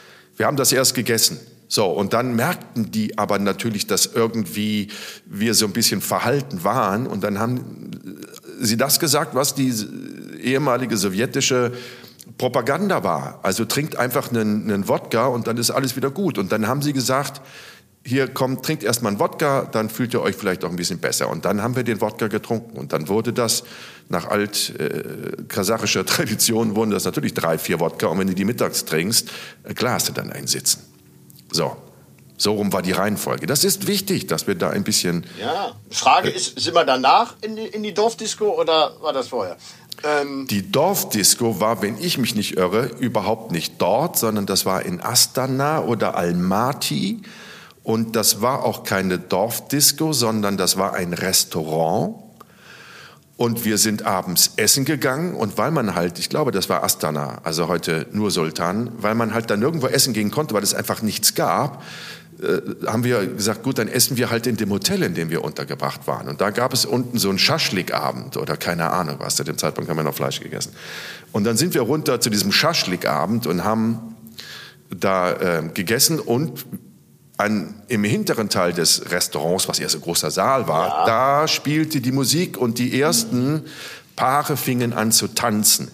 Wir haben das erst gegessen. So, und dann merkten die aber natürlich, dass irgendwie wir so ein bisschen verhalten waren. Und dann haben sie das gesagt, was die ehemalige sowjetische Propaganda war. Also trinkt einfach einen, einen Wodka und dann ist alles wieder gut. Und dann haben sie gesagt, hier kommt, trinkt erstmal einen Wodka, dann fühlt ihr euch vielleicht auch ein bisschen besser. Und dann haben wir den Wodka getrunken. Und dann wurde das, nach alt äh, kasachischer Tradition, wurden das natürlich drei, vier Wodka. Und wenn du die mittags trinkst, äh, klar hast du dann einen Sitzen. So. So rum war die Reihenfolge. Das ist wichtig, dass wir da ein bisschen Ja. Frage ist, sind wir danach in die, in die Dorfdisco oder war das vorher? Ähm, Die Dorfdisco war, wenn ich mich nicht irre, überhaupt nicht dort, sondern das war in Astana oder Almaty. Und das war auch keine Dorfdisco, sondern das war ein Restaurant. Und wir sind abends essen gegangen und weil man halt, ich glaube, das war Astana, also heute nur Sultan, weil man halt da nirgendwo essen gehen konnte, weil es einfach nichts gab, äh, haben wir gesagt, gut, dann essen wir halt in dem Hotel, in dem wir untergebracht waren. Und da gab es unten so einen Schaschlikabend oder keine Ahnung was. Zu dem Zeitpunkt haben wir noch Fleisch gegessen. Und dann sind wir runter zu diesem Schaschlikabend und haben da äh, gegessen und an, im hinteren Teil des Restaurants, was eher so ein großer Saal war, da spielte die Musik und die ersten Paare fingen an zu tanzen.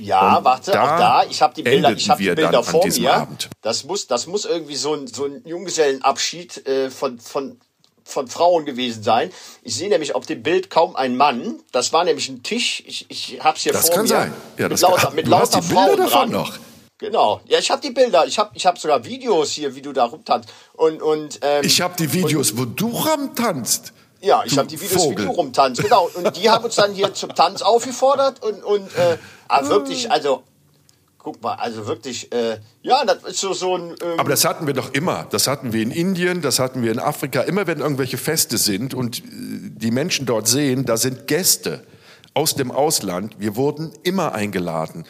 ja, Und warte, da auch da. Ich habe die Bilder, ich hab die Bilder vor mir. Abend. Das muss, das muss irgendwie so ein, so ein Junggesellenabschied äh, von, von, von Frauen gewesen sein. Ich sehe nämlich auf dem Bild kaum einen Mann. Das war nämlich ein Tisch. Ich, ich habe es hier Das vor kann mir. sein. Ja, mit das lauter, kann- mit du hast lauter die Bilder Frauen davon dran. noch. Genau. Ja, ich habe die Bilder. Ich habe ich hab sogar Videos hier, wie du da rumtanzt. Und, und, ähm, Ich habe die Videos, wo du ramtanzt. Ja, ich habe die Videos, Vogel. wie du rumtanzt, genau. Und die haben uns dann hier zum Tanz aufgefordert und, und äh, aber wirklich, also, guck mal, also wirklich, äh, ja, das ist so, so ein. Ähm, Aber das hatten wir doch immer. Das hatten wir in Indien, das hatten wir in Afrika. Immer wenn irgendwelche Feste sind und äh, die Menschen dort sehen, da sind Gäste aus dem Ausland. Wir wurden immer eingeladen.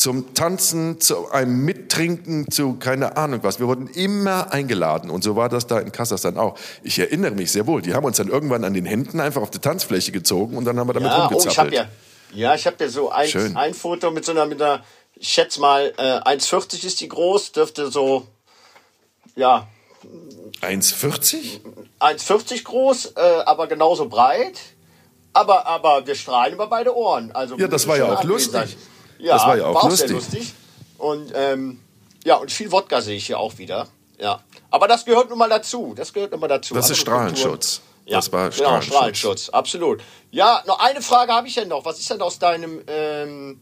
Zum Tanzen, zu einem Mittrinken, zu keine Ahnung was. Wir wurden immer eingeladen. Und so war das da in Kasachstan auch. Ich erinnere mich sehr wohl. Die haben uns dann irgendwann an den Händen einfach auf die Tanzfläche gezogen und dann haben wir damit ja, oh, ich habe rumgezappelt. ja, ja, ich habe ja so ein, Schön. ein Foto mit so einer, mit einer, ich schätze mal, äh, 1,40 ist die groß, dürfte so, ja, 1,40? 1,40 groß, äh, aber genauso breit. Aber, aber wir strahlen über beide Ohren. Also Ja, das war ja auch lustig. sein. Ja, Das war ja auch sehr lustig. lustig. Und ähm, ja, und viel Wodka sehe ich hier auch wieder. Ja. Aber das gehört nun mal dazu. Das gehört nun mal dazu. Das ist Andere Kulturen- Strahlenschutz. Ja, Das war genau, Strahlenschutz. Strahlenschutz, absolut. Ja, noch eine Frage habe ich denn noch. Was ist denn aus deinem, ähm,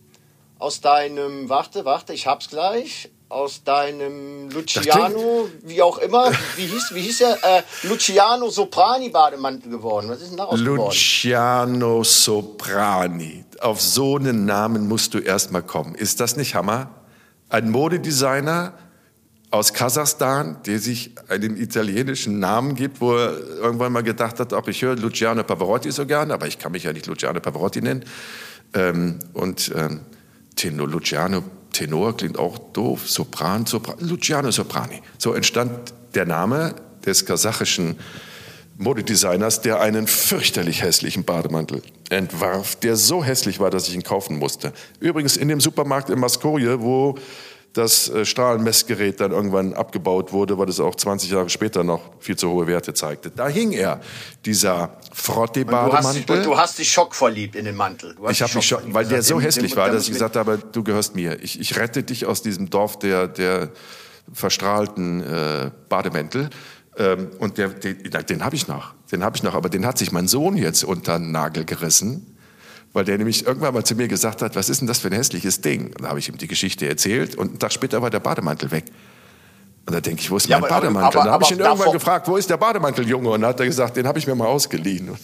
aus deinem, warte, warte, ich hab's gleich. Aus deinem Luciano, wie auch immer, wie hieß, wie hieß er? Äh, Luciano Soprani Bademantel geworden. Was ist denn daraus geworden? Luciano Soprani. Auf so einen Namen musst du erst mal kommen. Ist das nicht Hammer? Ein Modedesigner aus Kasachstan, der sich einen italienischen Namen gibt, wo er irgendwann mal gedacht hat, auch ich höre Luciano Pavarotti so gerne, aber ich kann mich ja nicht Luciano Pavarotti nennen. Ähm, und ähm, Tenor, Luciano Tenor klingt auch doof, Sopran, Sopran, Luciano Soprani. So entstand der Name des kasachischen Modedesigners, der einen fürchterlich hässlichen Bademantel entwarf, der so hässlich war, dass ich ihn kaufen musste. Übrigens in dem Supermarkt in Maskorje, wo das äh, Strahlenmessgerät dann irgendwann abgebaut wurde, weil es auch 20 Jahre später noch viel zu hohe Werte zeigte. Da hing er, dieser Frotte-Bademantel. Du, hast dich schockverliebt in den Mantel. ich habe mich schock, weil der so hässlich war, dass ich gesagt habe, du gehörst mir. Ich, ich rette dich aus diesem Dorf der, der verstrahlten äh, Bademäntel. Ähm, und der, den, den habe ich noch. Den habe ich noch. Aber den hat sich mein Sohn jetzt unter den Nagel gerissen weil der nämlich irgendwann mal zu mir gesagt hat, was ist denn das für ein hässliches Ding? Und da habe ich ihm die Geschichte erzählt und einen Tag später war der Bademantel weg. Und da denke ich, wo ist ja, mein aber, Bademantel? Aber, und da habe ich ihn irgendwann gefragt, wo ist der Bademantel, Junge? Und dann hat er gesagt, den habe ich mir mal ausgeliehen.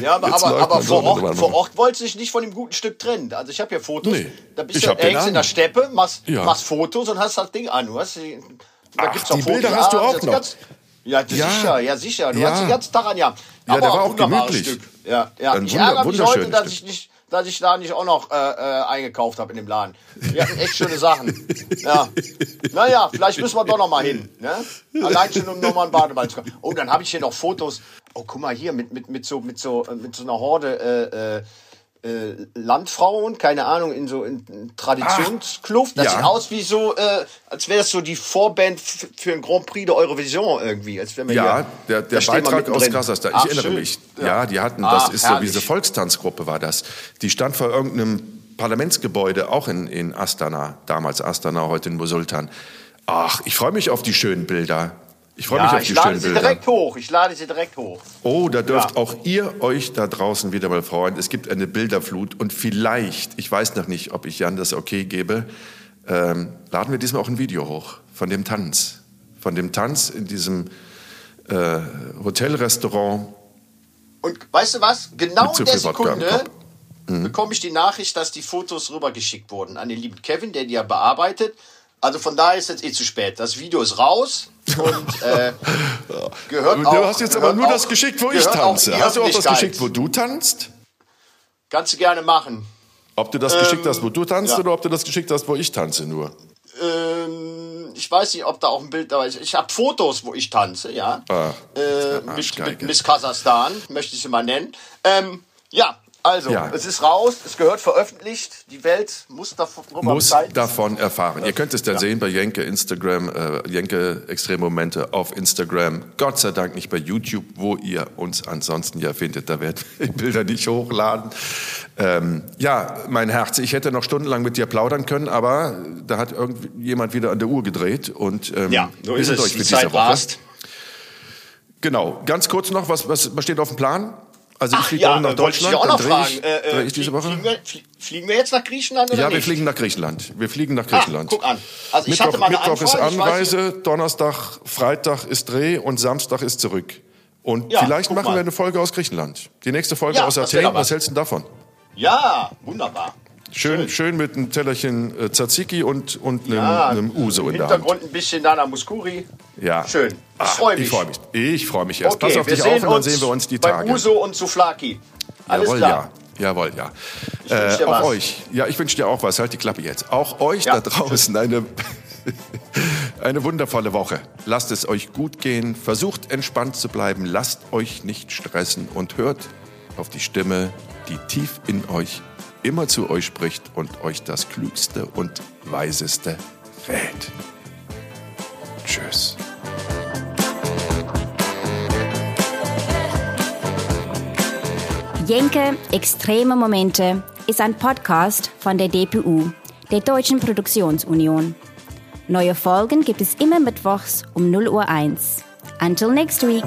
ja, aber, aber, aber vor, Ort, vor Ort wollte sich nicht von dem guten Stück trennen. Also ich habe ja Fotos, nee, da bist du hängst in der Steppe, machst, ja. machst Fotos und hast das Ding an. Du hast, da Ach, gibt's die Fotos, Bilder hast du auch noch. Ganz, ja, ja, sicher, ja sicher. Du ja. hast den ganzen Tag an, ja. Aber ja, der war auch gemütlich. Stück. Ja, ja. Ein ich ärgere mich heute, dass ich nicht dass ich da nicht auch noch äh, äh, eingekauft habe in dem Laden. Die hatten echt schöne Sachen. Ja. Naja, vielleicht müssen wir doch noch mal hin. Ne? Allein schon um nochmal ein Bademann zu kommen. Oh, dann habe ich hier noch Fotos. Oh, guck mal hier mit, mit, mit, so, mit, so, äh, mit so einer Horde äh, Landfrauen, keine Ahnung, in so in Traditionskluft. Das ja. sieht aus wie so, äh, als wäre das so die Vorband für ein Grand Prix der Eurovision irgendwie. Als wenn wir ja, hier, der, der Beitrag aus Kasachstan. Ich Ach, erinnere schön. mich. Ja. ja, die hatten, das ist herrlich. so wie diese Volkstanzgruppe war das. Die stand vor irgendeinem Parlamentsgebäude, auch in, in Astana, damals Astana, heute in Musultan. Ach, ich freue mich auf die schönen Bilder. Ich freue ja, mich auf die schönen Bilder. Ich lade sie direkt hoch. Ich lade sie direkt hoch. Oh, da dürft ja. auch ihr euch da draußen wieder mal freuen. Es gibt eine Bilderflut und vielleicht, ich weiß noch nicht, ob ich Jan das okay gebe, ähm, laden wir diesmal auch ein Video hoch von dem Tanz. Von dem Tanz in diesem äh, Hotelrestaurant. Und weißt du was? Genau in der Sekunde mhm. bekomme ich die Nachricht, dass die Fotos rübergeschickt wurden an den lieben Kevin, der die ja bearbeitet. Also von daher ist jetzt eh zu spät. Das Video ist raus und äh, gehört Du auch, hast jetzt aber nur auch, das geschickt, wo ich tanze. Hast du auch das geschickt, wo du tanzt? Kannst du gerne machen. Ob du das ähm, geschickt hast, wo du tanzt, ja. oder ob du das geschickt hast, wo ich tanze nur? Ähm, ich weiß nicht, ob da auch ein Bild dabei ist. Ich habe Fotos, wo ich tanze, ja. Ah, äh, mit, mit Miss Kasachstan, möchte ich sie mal nennen. Ähm, ja, also, ja. es ist raus, es gehört veröffentlicht. Die Welt muss davon, muss davon erfahren. Ihr könnt es dann ja. sehen bei Jenke Instagram, äh, Jenke Extremmomente auf Instagram. Gott sei Dank nicht bei YouTube, wo ihr uns ansonsten ja findet. Da werden wir die Bilder nicht hochladen. Ähm, ja, mein Herz, ich hätte noch stundenlang mit dir plaudern können, aber da hat irgendjemand wieder an der Uhr gedreht und ähm, ja, so ist es. Euch für die Zeit Woche. Rast. Genau, ganz kurz noch, was, was, was steht auf dem Plan? Also ich fliege ja, auch nach Deutschland. Ich auch noch fragen. Ich, äh, äh, ich diese Woche? Fliegen wir, fliegen wir, jetzt nach Griechenland oder Ja, nicht? wir fliegen nach Griechenland. Wir fliegen nach Griechenland. Ah, guck an. Also ich Mittwoch, hatte mal eine Mittwoch Anfrage, ist Anreise, Donnerstag, Freitag ist Dreh und Samstag ist zurück. Und ja, vielleicht machen mal. wir eine Folge aus Griechenland. Die nächste Folge ja, aus Athen. Was hältst du davon? Ja, wunderbar. Schön, schön mit einem Tellerchen äh, Tzatziki und, und einem, ja, einem Uso in der Hand. Hintergrund ein bisschen Dana Muskuri. Ja. Schön. Ich freue mich. Ich freue mich. Ich freue mich erst. Okay, Pass auf dich auf und dann sehen wir uns die Tage. Uso und Souflaki. Alles Jawohl, klar. Ja. Jawohl, ja. Äh, auch was. euch. Ja, ich wünsche dir auch was. Halt die Klappe jetzt. Auch euch ja. da draußen eine, eine wundervolle Woche. Lasst es euch gut gehen. Versucht entspannt zu bleiben. Lasst euch nicht stressen und hört auf die Stimme, die tief in euch immer zu euch spricht und euch das Klügste und Weiseste rät. Tschüss. Jenke Extreme Momente ist ein Podcast von der DPU, der Deutschen Produktionsunion. Neue Folgen gibt es immer mittwochs um 0 Uhr 1. Until next week.